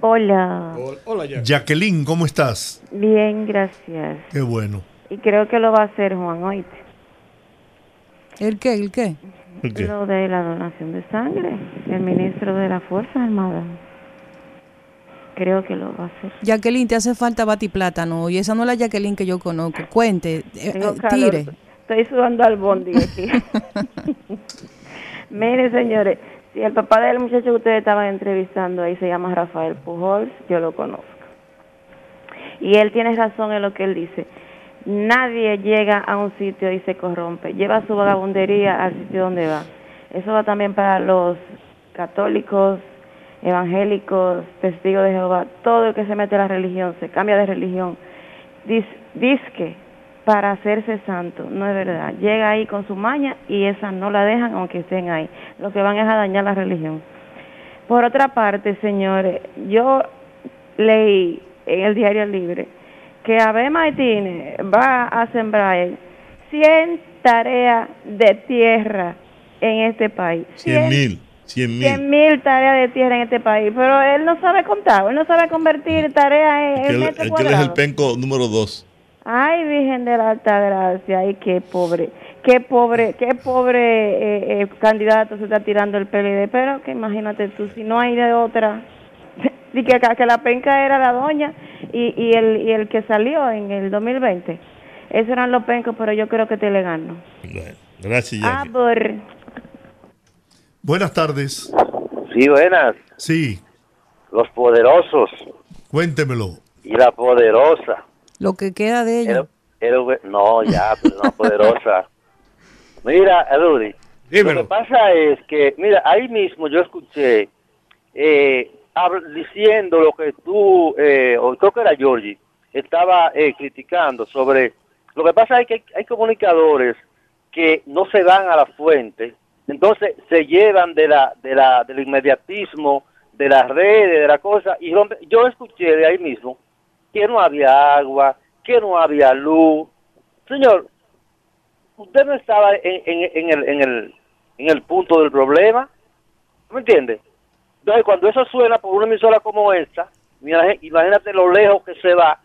Hola. Hola, Jack. Jacqueline, ¿cómo estás? Bien, gracias. Qué bueno. Y creo que lo va a hacer Juan, oíste. ¿El qué? ¿El qué? Lo de la donación de sangre. El ministro de las Fuerzas Armadas. Creo que lo va a hacer. Jacqueline, te hace falta batiplátano y esa no es la Jacqueline que yo conozco. Cuente, eh, eh, tire. Estoy sudando al bondi aquí. Mire, señores, si el papá del muchacho que ustedes estaban entrevistando ahí se llama Rafael Pujols, yo lo conozco. Y él tiene razón en lo que él dice. Nadie llega a un sitio y se corrompe. Lleva su vagabundería al sitio donde va. Eso va también para los católicos, evangélicos, testigos de Jehová. Todo el que se mete a la religión, se cambia de religión. Dice, que para hacerse santo, no es verdad. Llega ahí con su maña y esa no la dejan aunque estén ahí. Lo que van es a dañar la religión. Por otra parte, señores, yo leí en el Diario Libre que Abel Martínez va a sembrar 100 tareas de tierra en este país. 100 mil. 100 mil. 100 mil tareas de tierra en este país, pero él no sabe contar, él no sabe convertir tareas en, que él es el cuadrados. penco número 2. Ay, Virgen de la Alta Gracia, ay, qué pobre, qué pobre, qué pobre eh, eh, candidato se está tirando el PLD, pero que imagínate tú, si no hay de otra, y que, que la penca era la doña y, y, el, y el que salió en el 2020, esos eran los pencos, pero yo creo que te le gano. Gracias, Jackie. Buenas tardes. Sí, buenas. Sí, Los poderosos cuéntemelo. y la poderosa. Lo que queda de ella. No, ya, pero no poderosa. Mira, Rudy. Lo que pasa es que, mira, ahí mismo yo escuché eh, diciendo lo que tú, eh, o creo que era Georgie, estaba eh, criticando sobre... Lo que pasa es que hay, hay comunicadores que no se dan a la fuente, entonces se llevan de la, de la, del inmediatismo, de las redes, de la cosa, y rompe- yo escuché de ahí mismo que no había agua, que no había luz. Señor, usted no estaba en, en- en el, en, el, en el punto del problema, ¿me entiende? Entonces, cuando eso suena por una emisora como esta, imagínate lo lejos que se va,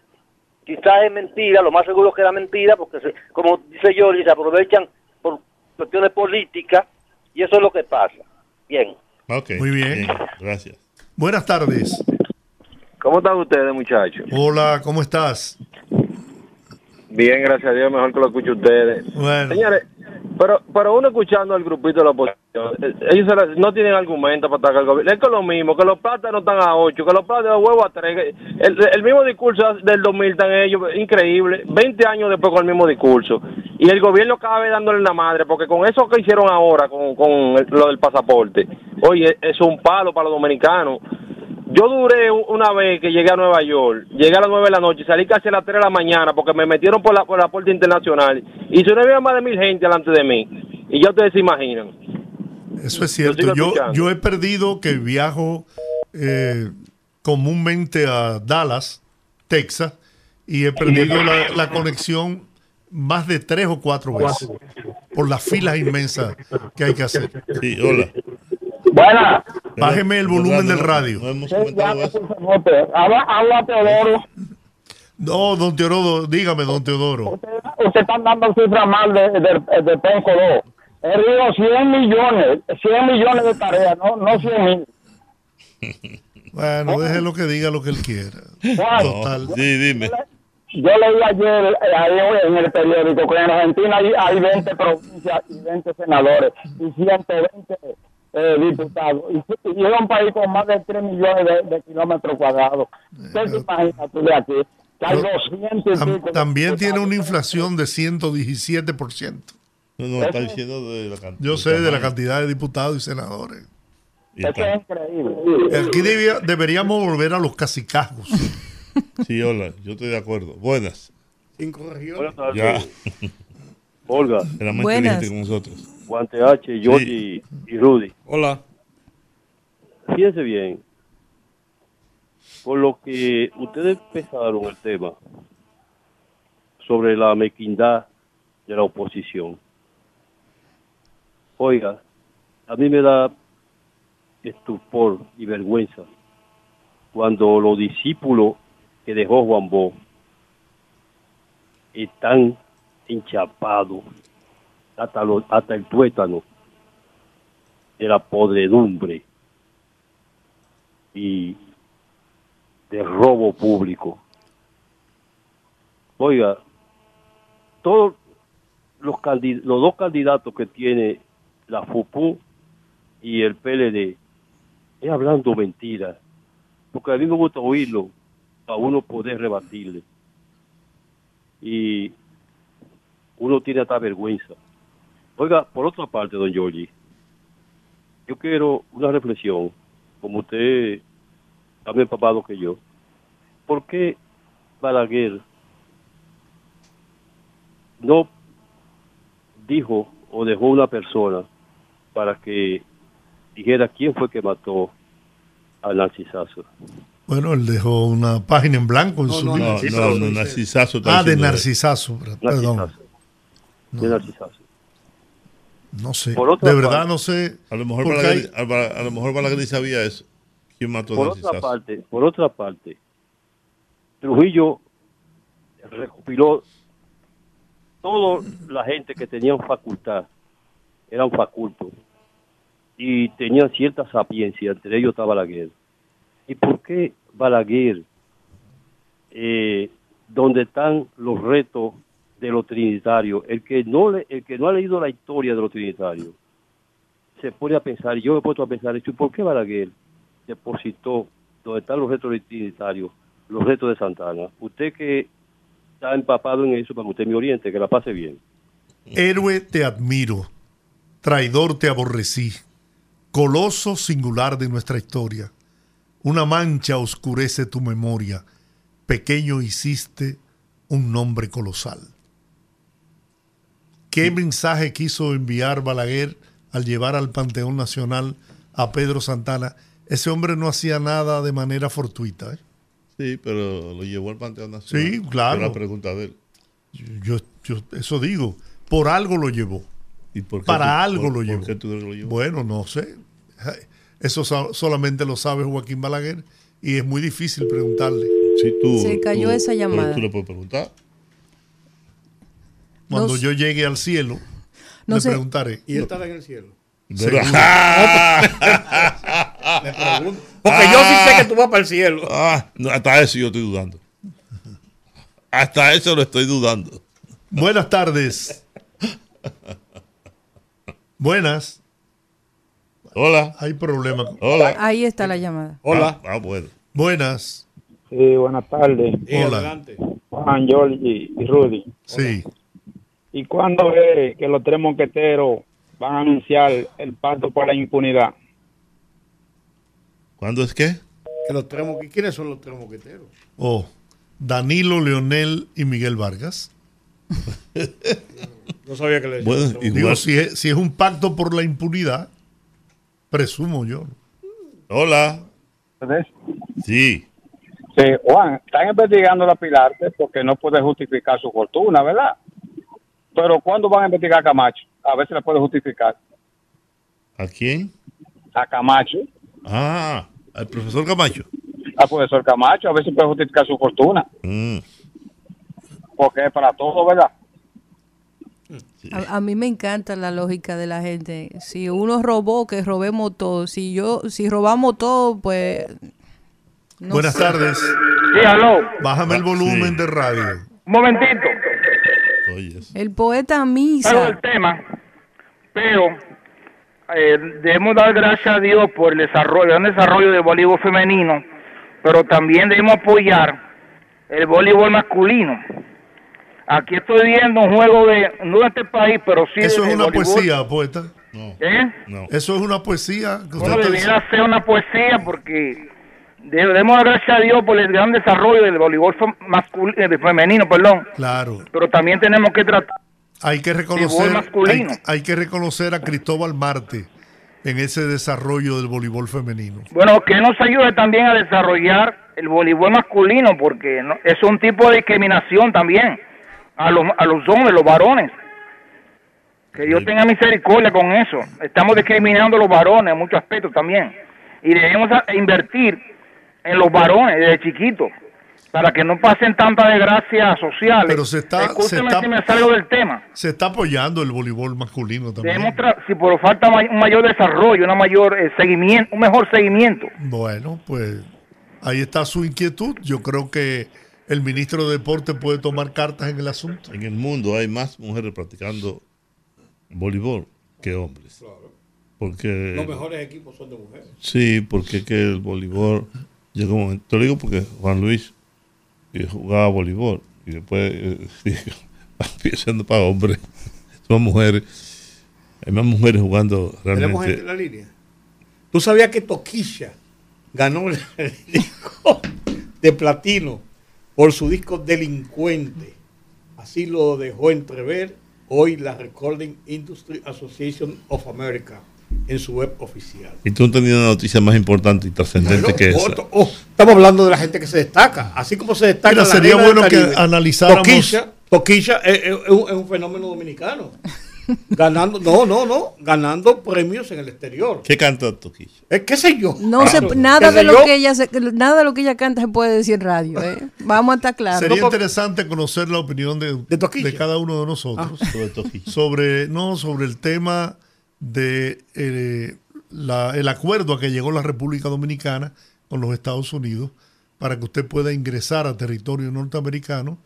quizás es mentira, lo más seguro que era mentira, porque se- como dice Yoli, se aprovechan por cuestiones políticas, y eso es lo que pasa. Bien. Muy bien. Gracias. Buenas tardes. ¿Cómo están ustedes, muchachos? Hola, ¿cómo estás? Bien, gracias a Dios, mejor que lo escuche ustedes. Bueno. Señores, pero, pero uno escuchando al grupito de la oposición, eh, ellos no tienen argumento para atacar al gobierno. Es que lo mismo, que los plátanos están a 8, que los plátanos huevos a 3. El, el mismo discurso del 2000 están ellos, increíble. 20 años después con el mismo discurso. Y el gobierno cada vez dándole la madre, porque con eso que hicieron ahora, con, con el- lo del pasaporte, oye, es un palo para los dominicanos. Yo duré una vez que llegué a Nueva York, llegué a las 9 de la noche, salí casi a las 3 de la mañana porque me metieron por la, por la puerta internacional y se no había más de mil gente delante de mí. Y ya ustedes se imaginan. Eso es cierto. Yo, yo he perdido que viajo eh, comúnmente a Dallas, Texas, y he perdido la, la conexión más de tres o cuatro veces por las filas inmensas que hay que hacer. Sí, hola. Buena. Bájeme el volumen del radio. Habla, habla Teodoro. No, don Teodoro, dígame, don Teodoro. Usted está dando cifras mal de, de, de Penco 2. Él dijo 100 millones, 100 millones de tareas, no, no 100 mil. Bueno, deje lo que diga lo que él quiera. Total. Sí, dime. Yo leí ayer eh, ahí en el periódico que en Argentina hay, hay 20 provincias y 20 senadores y 120 eh, diputados. Y, y es un país con más de 3 millones de, de kilómetros cuadrados. ¿Qué te imaginas tú de aquí? Que hay 200 y Tam- también tiene una inflación de 117%. No, no, está diciendo de la cantidad. Yo sé de la cantidad de diputados y senadores. Eso es increíble. Aquí debía- deberíamos volver a los cacicajos. Sí, hola, yo estoy de acuerdo. Buenas. Cinco regiones. Ya. Olga. Era más Buenas. inteligente que nosotros. Guante H, Georgie y Rudy. Hola. Fíjense bien, por lo que ustedes empezaron el tema sobre la mequindad de la oposición. Oiga, a mí me da estupor y vergüenza cuando los discípulos que dejó Juan Bo están enchapados hasta, los- hasta el tuétano de la podredumbre y de robo público. Oiga, todos los, los dos candidatos que tiene la FUPU y el PLD es hablando mentiras, porque a mí me gusta oírlo para uno poder rebatirle. Y uno tiene hasta vergüenza. Oiga, por otra parte, don Giorgi, yo quiero una reflexión, como usted también papado que yo. ¿Por qué Balaguer no dijo o dejó una persona para que dijera quién fue que mató a Narcisazo? Bueno, él dejó una página en blanco en No, su no, libro. no, no, no, Narcisazo está Ah, de Narcisazo, perdón. Narcisazo. De Narcisazo. No sé. Por otra de verdad parte- no sé. A lo mejor Balaguer, a, lo mejor Balaguer ni sabía eso. ¿Quién mató a Por otra parte, por otra parte, Trujillo recopiló toda la gente que tenían facultad, eran facultos, y tenían cierta sapiencia, entre ellos estaba Balaguer. ¿Y por qué Balaguer, eh, donde están los retos de los trinitarios, el que no el que no ha leído la historia de los trinitarios, se pone a pensar, yo me he puesto a pensar, ¿y por qué Balaguer depositó donde están los retos trinitarios, los retos de Santana? Usted que está empapado en eso, para que usted me oriente, que la pase bien. Héroe te admiro, traidor te aborrecí, coloso singular de nuestra historia. Una mancha oscurece tu memoria, pequeño hiciste un nombre colosal. ¿Qué mensaje quiso enviar Balaguer al llevar al Panteón Nacional a Pedro Santana? Ese hombre no hacía nada de manera fortuita. ¿eh? Sí, pero lo llevó al Panteón Nacional. Sí, claro. La pregunta de él. Yo, yo eso digo, por algo lo llevó. ¿Y por qué Para tú- algo por- lo por llevó. qué tú lo llevó? Bueno, no sé. Eso so- solamente lo sabe Joaquín Balaguer y es muy difícil preguntarle. Si tú, Se cayó esa llamada. Tú le puedes preguntar. Cuando yo llegue al cielo, No le sé. preguntaré. Y él estará en el cielo. Seguro. Le pregunto. Porque yo sí sé que tú vas para el cielo. Ah, no, hasta eso yo estoy dudando. Hasta eso lo estoy dudando. Buenas tardes. Buenas. Hola. Hay problema. Hola. Ahí está la llamada. Hola. Ah, bueno. Buenas. Sí, buenas tardes. Hola. Juan, Georgie y Rudy. Sí. ¿Y cuándo es que los tres mosqueteros van a anunciar el pacto por la impunidad? ¿Cuándo es qué? Que los tres moqui- ¿Quiénes son los tres moqueteros? Oh, Danilo, Leonel y Miguel Vargas. No sabía que le Bueno, decían igual- Digo, si es, si es un pacto por la impunidad, presumo yo. Hola. Sí. Sí, Juan, están investigando la Pilarte porque no puede justificar su fortuna, ¿verdad? Pero ¿cuándo van a investigar a Camacho? A ver si le puede justificar. ¿A quién? A Camacho, Ah, al profesor Camacho. al profesor Camacho, a ver si puede justificar su fortuna. Mm. Porque es para todo, ¿verdad? A, a mí me encanta la lógica de la gente. Si uno robó, que robemos todo. Si yo, si robamos todo, pues. no Buenas sé. tardes. Sí, aló. Bájame el volumen de radio. Un momentito. El poeta Claro, Misa. el tema, pero eh, debemos dar gracias a Dios por el desarrollo, el desarrollo del voleibol femenino, pero también debemos apoyar el voleibol masculino. Aquí estoy viendo un juego de, no de este país, pero sí Eso de es una voleibol. poesía, poeta. ¿Eh? Eso es una poesía. que Bueno, debiera ser una poesía porque debemos dar gracias a Dios por el gran desarrollo del voleibol fem- mascul- eh, femenino, perdón. Claro. Pero también tenemos que tratar Hay que reconocer, masculino. hay, hay que reconocer a Cristóbal Marte en ese desarrollo del voleibol femenino. Bueno, que nos ayude también a desarrollar el voleibol masculino, porque no- es un tipo de discriminación también a los, a los hombres, los varones. Que Dios tenga misericordia con eso. Estamos discriminando a los varones en muchos aspectos también. y debemos invertir en los varones desde chiquitos para que no pasen tantas desgracias sociales. Pero se está- Escúcheme se está- si me salgo del tema. Se está apoyando el voleibol masculino también. Si por falta may- un mayor desarrollo, una mayor eh, seguimiento, un mejor seguimiento. Bueno, pues ahí está su inquietud. Yo creo que el ministro de Deporte puede tomar cartas en el asunto. En el mundo hay más mujeres practicando voleibol que hombres. Porque Los mejores equipos son de mujeres. Sí, porque es que el voleibol llegó un momento. Te lo digo porque Juan Luis eh, jugaba voleibol y después eh, empezando para hombres, son mujeres. Hay más mujeres jugando Tenemos realmente. en la línea. ¿Tú sabías que Toquilla ganó el disco de platino por su disco Delincuente? Así lo dejó entrever hoy la Recording Industry Association of America en su web oficial. Y tú has tenido una noticia más importante y trascendente Bueno, que esa. oh, estamos hablando de la gente que se destaca. Así como se destaca Mira, la sería bueno que analizáramos- Toquilla, Toquilla es, es- es un, es un fenómeno dominicano. ganando, no, no, no, ganando premios en el exterior. ¿Qué canta Toquilla? Eh, ¿Qué sé yo? No se, Claro, nada de lo yo. que ella se- nada de lo que ella canta se puede decir en radio, ¿eh? Vamos a estar claros. Sería interesante conocer la opinión de, de cada uno de nosotros Ah. Sobre Toquilla. sobre no sobre el tema de eh, la- el acuerdo a que llegó la República Dominicana con los Estados Unidos para que usted pueda ingresar a territorio norteamericano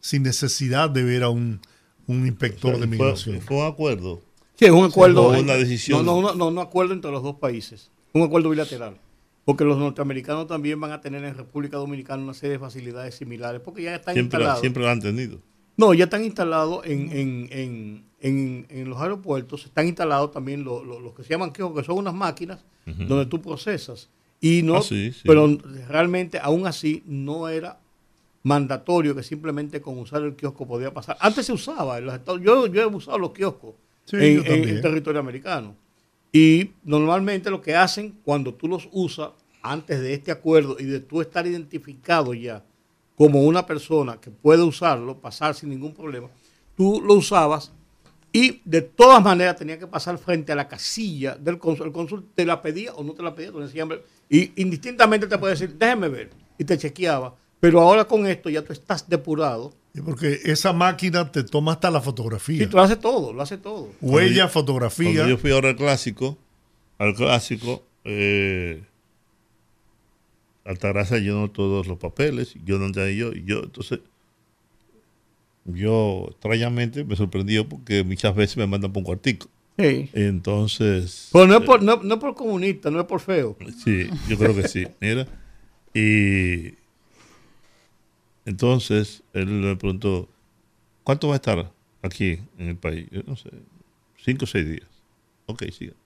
sin necesidad de ver a un, un inspector de migración. Fue un acuerdo. Sí, es un acuerdo. Fue una decisión. No, no, no, no, acuerdo entre los dos países. Un acuerdo bilateral. Porque los norteamericanos también van a tener en República Dominicana una serie de facilidades similares. Porque ya están Siempre, instalados. siempre lo han tenido. No, ya están instalados en, en, en, en, en los aeropuertos, están instalados también los, los- los que se llaman kioscos, que son unas máquinas donde tú procesas. Y no, Ah, sí, sí. pero realmente aún así no era mandatorio que simplemente con usar el kiosco podía pasar. Antes se usaba, en los Estados- yo, yo he usado los kioscos Sí, en, en territorio americano. Y normalmente lo que hacen cuando tú los usas antes de este acuerdo y de tú estar identificado ya como una persona que puede usarlo, pasar sin ningún problema, tú lo usabas y de todas maneras tenía que pasar frente a la casilla del cónsul. El cónsul te la pedía o no te la pedía, y indistintamente te puede decir, déjeme ver, y te chequeaba. Pero ahora con esto ya tú estás depurado. Y Porque esa máquina te toma hasta la fotografía. Y tú lo haces todo, lo hace todo. Huella, Cuando yo- fotografía. Cuando yo fui ahora al clásico, al clásico, eh, Altagracia llenó todos los papeles, yo no entendí yo, y yo, entonces, yo extrañamente me sorprendió porque muchas veces me mandan por un cuartico. Sí. Entonces. Pero no es, por, no, no es por comunista, no es por feo. Sí, yo creo que sí. Mira. Y entonces él me preguntó, ¿cuánto va a estar aquí en el país? Yo no sé, cinco o seis días. Ok, siga. Sí.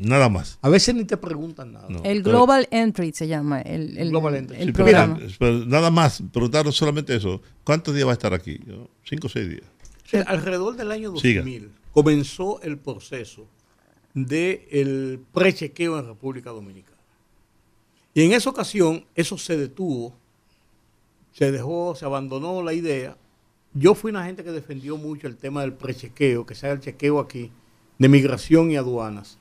Nada más. A veces ni te preguntan nada. No. El Global Entry se llama el, el, Global Entry. el Sí, pero- programa. pero nada más, preguntaron solamente eso. ¿Cuántos días va a estar aquí? Yo, cinco o seis días. O sea, alrededor del año Siga. 2000 comenzó el proceso del prechequeo en República Dominicana. Y en esa ocasión eso se detuvo, se dejó, se abandonó la idea. Yo fui una gente que defendió mucho el tema del prechequeo, que se haga el chequeo aquí de migración y aduanas,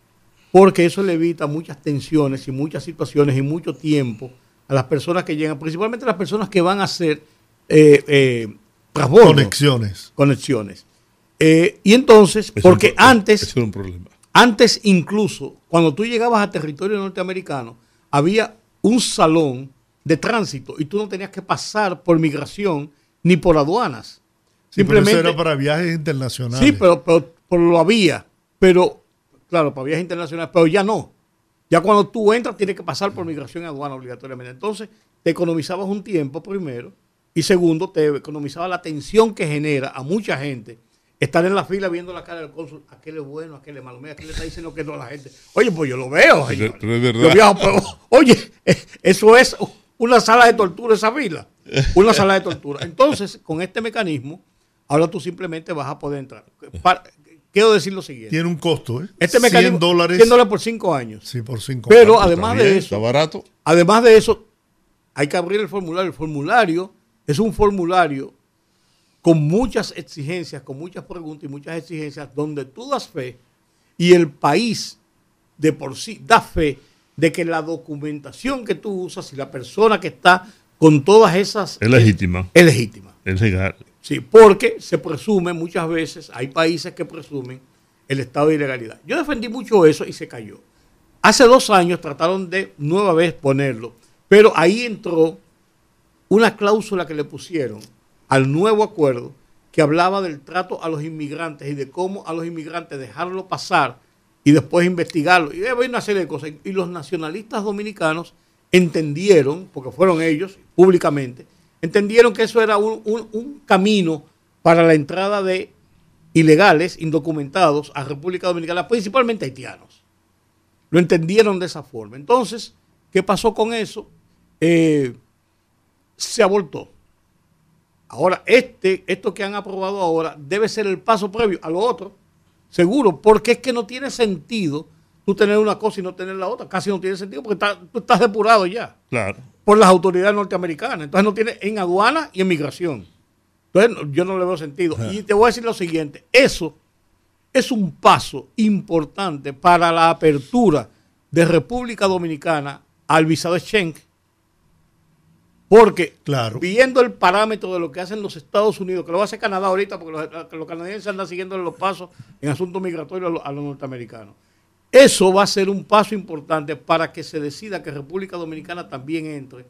porque eso le evita muchas tensiones y muchas situaciones y mucho tiempo a las personas que llegan, principalmente las personas que van a hacer eh, eh, transbordo. Conexiones. Conexiones. Eh, y entonces, Es porque un antes, es un problema. antes incluso, cuando tú llegabas a territorio norteamericano, había un salón de tránsito y tú no tenías que pasar por migración ni por aduanas. Sí, pero eso Simplemente, era para viajes internacionales. sí, pero, pero- pero lo había. Pero, claro, para viajes internacionales, pero ya no. Ya cuando tú entras tienes que pasar por migración y aduana obligatoriamente. Entonces, te economizabas un tiempo primero y segundo, te economizaba la tensión que genera a mucha gente estar en la fila viendo la cara del cónsul. Aquel es bueno, aquel es malo. Mira, aquel le está diciendo que no a la gente. Oye, pues yo lo veo. Pero, señor. pero es verdad. Yo viajo, pero, oye, eso es una sala de tortura esa fila. Una sala de tortura. Entonces, con este mecanismo, ahora tú simplemente vas a poder entrar. Para- quiero decir lo siguiente. Tiene un costo, ¿eh? Este 100 mecanismo, dólares. 100 dólares por 5 años. Sí, por 5 Pero además de eso, Está barato. además de eso, hay que abrir el formulario. El formulario es un formulario con muchas exigencias, con muchas preguntas y muchas exigencias, donde tú das fe y el país de por sí da fe de que la documentación que tú usas y la persona que está con todas esas Es legítima. es legítima. Es legal. Sí, porque se presume muchas veces, hay países que presumen el estado de ilegalidad. Yo defendí mucho eso y se cayó. Hace dos años trataron de nueva vez ponerlo, pero ahí entró una cláusula que le pusieron al nuevo acuerdo que hablaba del trato a los inmigrantes y de cómo a los inmigrantes dejarlo pasar y después investigarlo. Y había una serie de cosas. Y los nacionalistas dominicanos entendieron, porque fueron ellos públicamente, entendieron que eso era un, un- camino para la entrada de ilegales, indocumentados a República Dominicana, principalmente haitianos. Lo entendieron de esa forma. Entonces, ¿qué pasó con eso? Eh, se abortó. Ahora, este, esto que han aprobado ahora debe ser el paso previo a lo otro, seguro, porque es que no tiene sentido tú tener una cosa y no tener la otra. Casi no tiene sentido porque está- tú estás depurado ya Claro. por las autoridades norteamericanas. Entonces no tiene en aduana y en migración. Entonces no- yo no le veo sentido. Y te voy a decir lo siguiente, eso es un paso importante para la apertura de República Dominicana al visado Schengen. Porque viendo el parámetro de lo que hacen los Estados Unidos, que lo hacer Canadá ahorita, porque los, canadienses andan siguiendo los pasos en asuntos migratorios a los, a los norteamericanos. Eso va a ser un paso importante para que se decida que República Dominicana también entre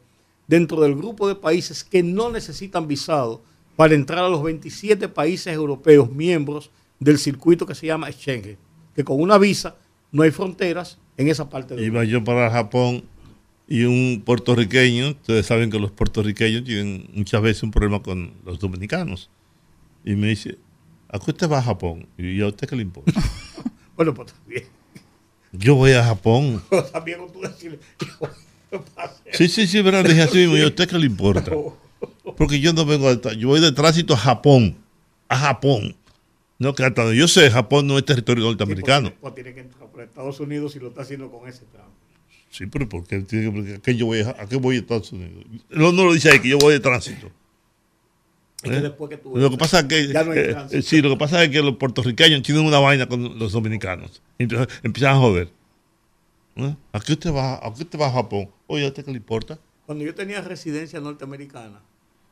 dentro del grupo de países que no necesitan visado para entrar a los 27 países europeos miembros del circuito que se llama Schengen, que con una visa no hay fronteras en esa parte del Iba yo para Japón y un puertorriqueño, ustedes saben que los puertorriqueños tienen muchas veces un problema con los dominicanos. Y me dice, ¿a qué usted va a Japón? Y yo, ¿a usted qué le importa? Bueno, pues también. Yo voy a Japón. también con tú decirle, Sí, sí, sí, verdad, dije así mismo, ¿y a usted qué le importa? Porque yo no vengo tra- yo voy de tránsito a Japón, a Japón. No, que hasta donde yo sé, Japón no es territorio norteamericano. pues tiene que entrar por Estados Unidos y lo está haciendo con ese tramo. Sí, pero ¿por qué, tiene que- porque- a qué yo voy a, a qué voy a Estados Unidos? No, no lo dice ahí, que yo voy de tránsito. Es que ¿Eh? después que tú Lo que pasa es que, ya no hay eh, tránsito. sí, lo que pasa es que los puertorriqueños tienen una vaina con los dominicanos. Entonces empiezan a joder. ¿Eh? ¿A qué usted va, a qué usted va a Japón? Oye, ¿a usted qué le importa? Cuando yo tenía residencia norteamericana,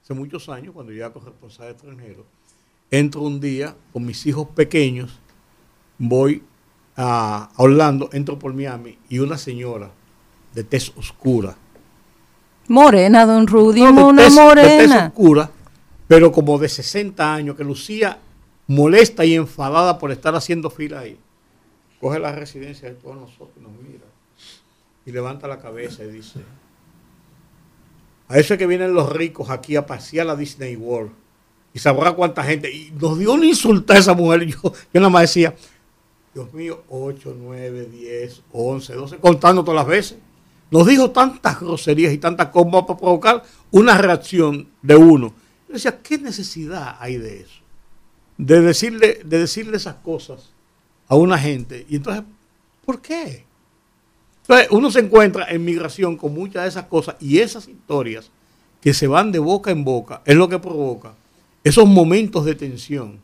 hace muchos años, cuando yo era corresponsal extranjero, entro un día con mis hijos pequeños, voy a, a Orlando, entro por Miami y una señora de tez oscura, Morena, don Rudy, de una tez- de tez morena. oscura, pero como de 60 años, que lucía molesta y enfadada por estar haciendo fila ahí. Coge la residencia de todos nosotros y nos mira y levanta la cabeza y dice, a eso es que vienen los ricos aquí a pasear a Disney World y sabrá cuánta gente. Y nos dio una insulta a esa mujer. Yo, yo nada más decía, Dios mío, 8, 9, 10, 11, 12, contando todas las veces. Nos dijo tantas groserías y tantas cosas para provocar una reacción de uno. Yo decía, ¿qué necesidad hay de eso? De decirle, de decirle esas cosas a una gente. Y entonces, ¿por qué? Entonces, uno se encuentra en migración con muchas de esas cosas y esas historias que se van de boca en boca es lo que provoca esos momentos de tensión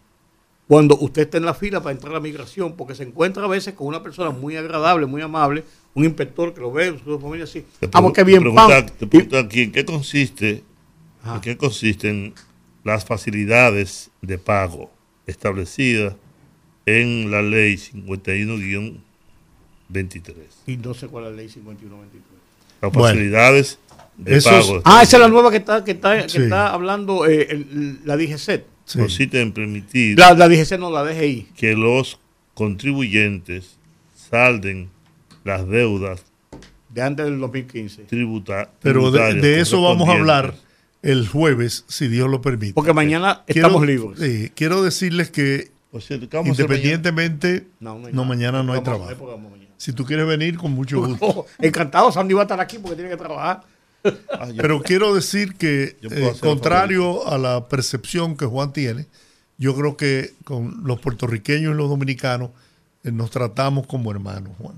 cuando usted está en la fila para entrar a la migración, porque se encuentra a veces con una persona muy agradable, muy amable, un inspector que lo ve, su familia así. Te qué bien, te pregunta- te pregunta aquí, ¿en qué consiste, en qué consisten las facilidades de pago establecidas en la ley 51-23? Y no sé cuál es la ley 5123. Las Bueno. facilidades de Eso es- pago. ah, esa es la nueva que está, que está, que Sí. está hablando eh, el- la DGC. Consiste en permitir La, la DGC no, la DGI. que los contribuyentes salden las deudas de antes del 2015. Tributa, Pero de, eso vamos a hablar el jueves, si Dios lo permite. Porque mañana Quiero- estamos libres. sí, quiero decirles que independientemente, No, no hay no, mañana no hay trabajo. mañana. Si tú quieres venir, con mucho gusto. Oh, encantado, Sandy va a estar aquí porque tiene que trabajar. Pero quiero decir que, eh, contrario a la percepción que Juan tiene, yo creo que con los puertorriqueños y los dominicanos eh, nos tratamos como hermanos, Juan.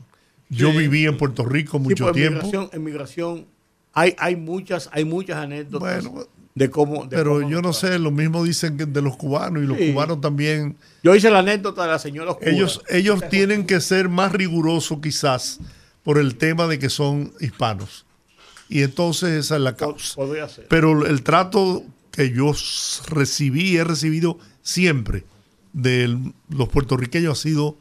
Yo Sí. viví en Puerto Rico mucho Sí, pues, tiempo. En migración, en migración hay, hay, muchas, hay muchas anécdotas de cómo. de Pero cómo yo no sé, lo mismo dicen que de los cubanos y los Sí. cubanos también. Yo hice la anécdota de la señora oscura. Ellos, ellos tienen que ser más rigurosos quizás por el tema de que son hispanos. Y entonces esa es la causa. Podría ser. Pero el trato que yo recibí, he recibido siempre de los puertorriqueños ha sido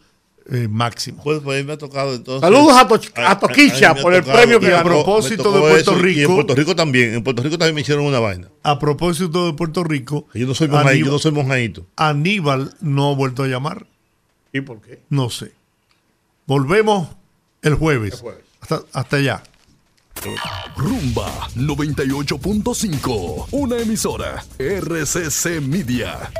eh, máximo. Pues, pues me ha tocado entonces. Saludos a To- a Toquicha por el tocado- premio que a propósito de Puerto eso, Rico. Y en Puerto Rico también. En Puerto Rico también me hicieron una vaina. A propósito de Puerto Rico, Yo no soy Yo no soy monjaíto. Aníbal no ha vuelto a llamar. ¿Y por qué? No sé. Volvemos el jueves. El jueves. Hasta, hasta allá. Rumba 98.5, una emisora RCC Media.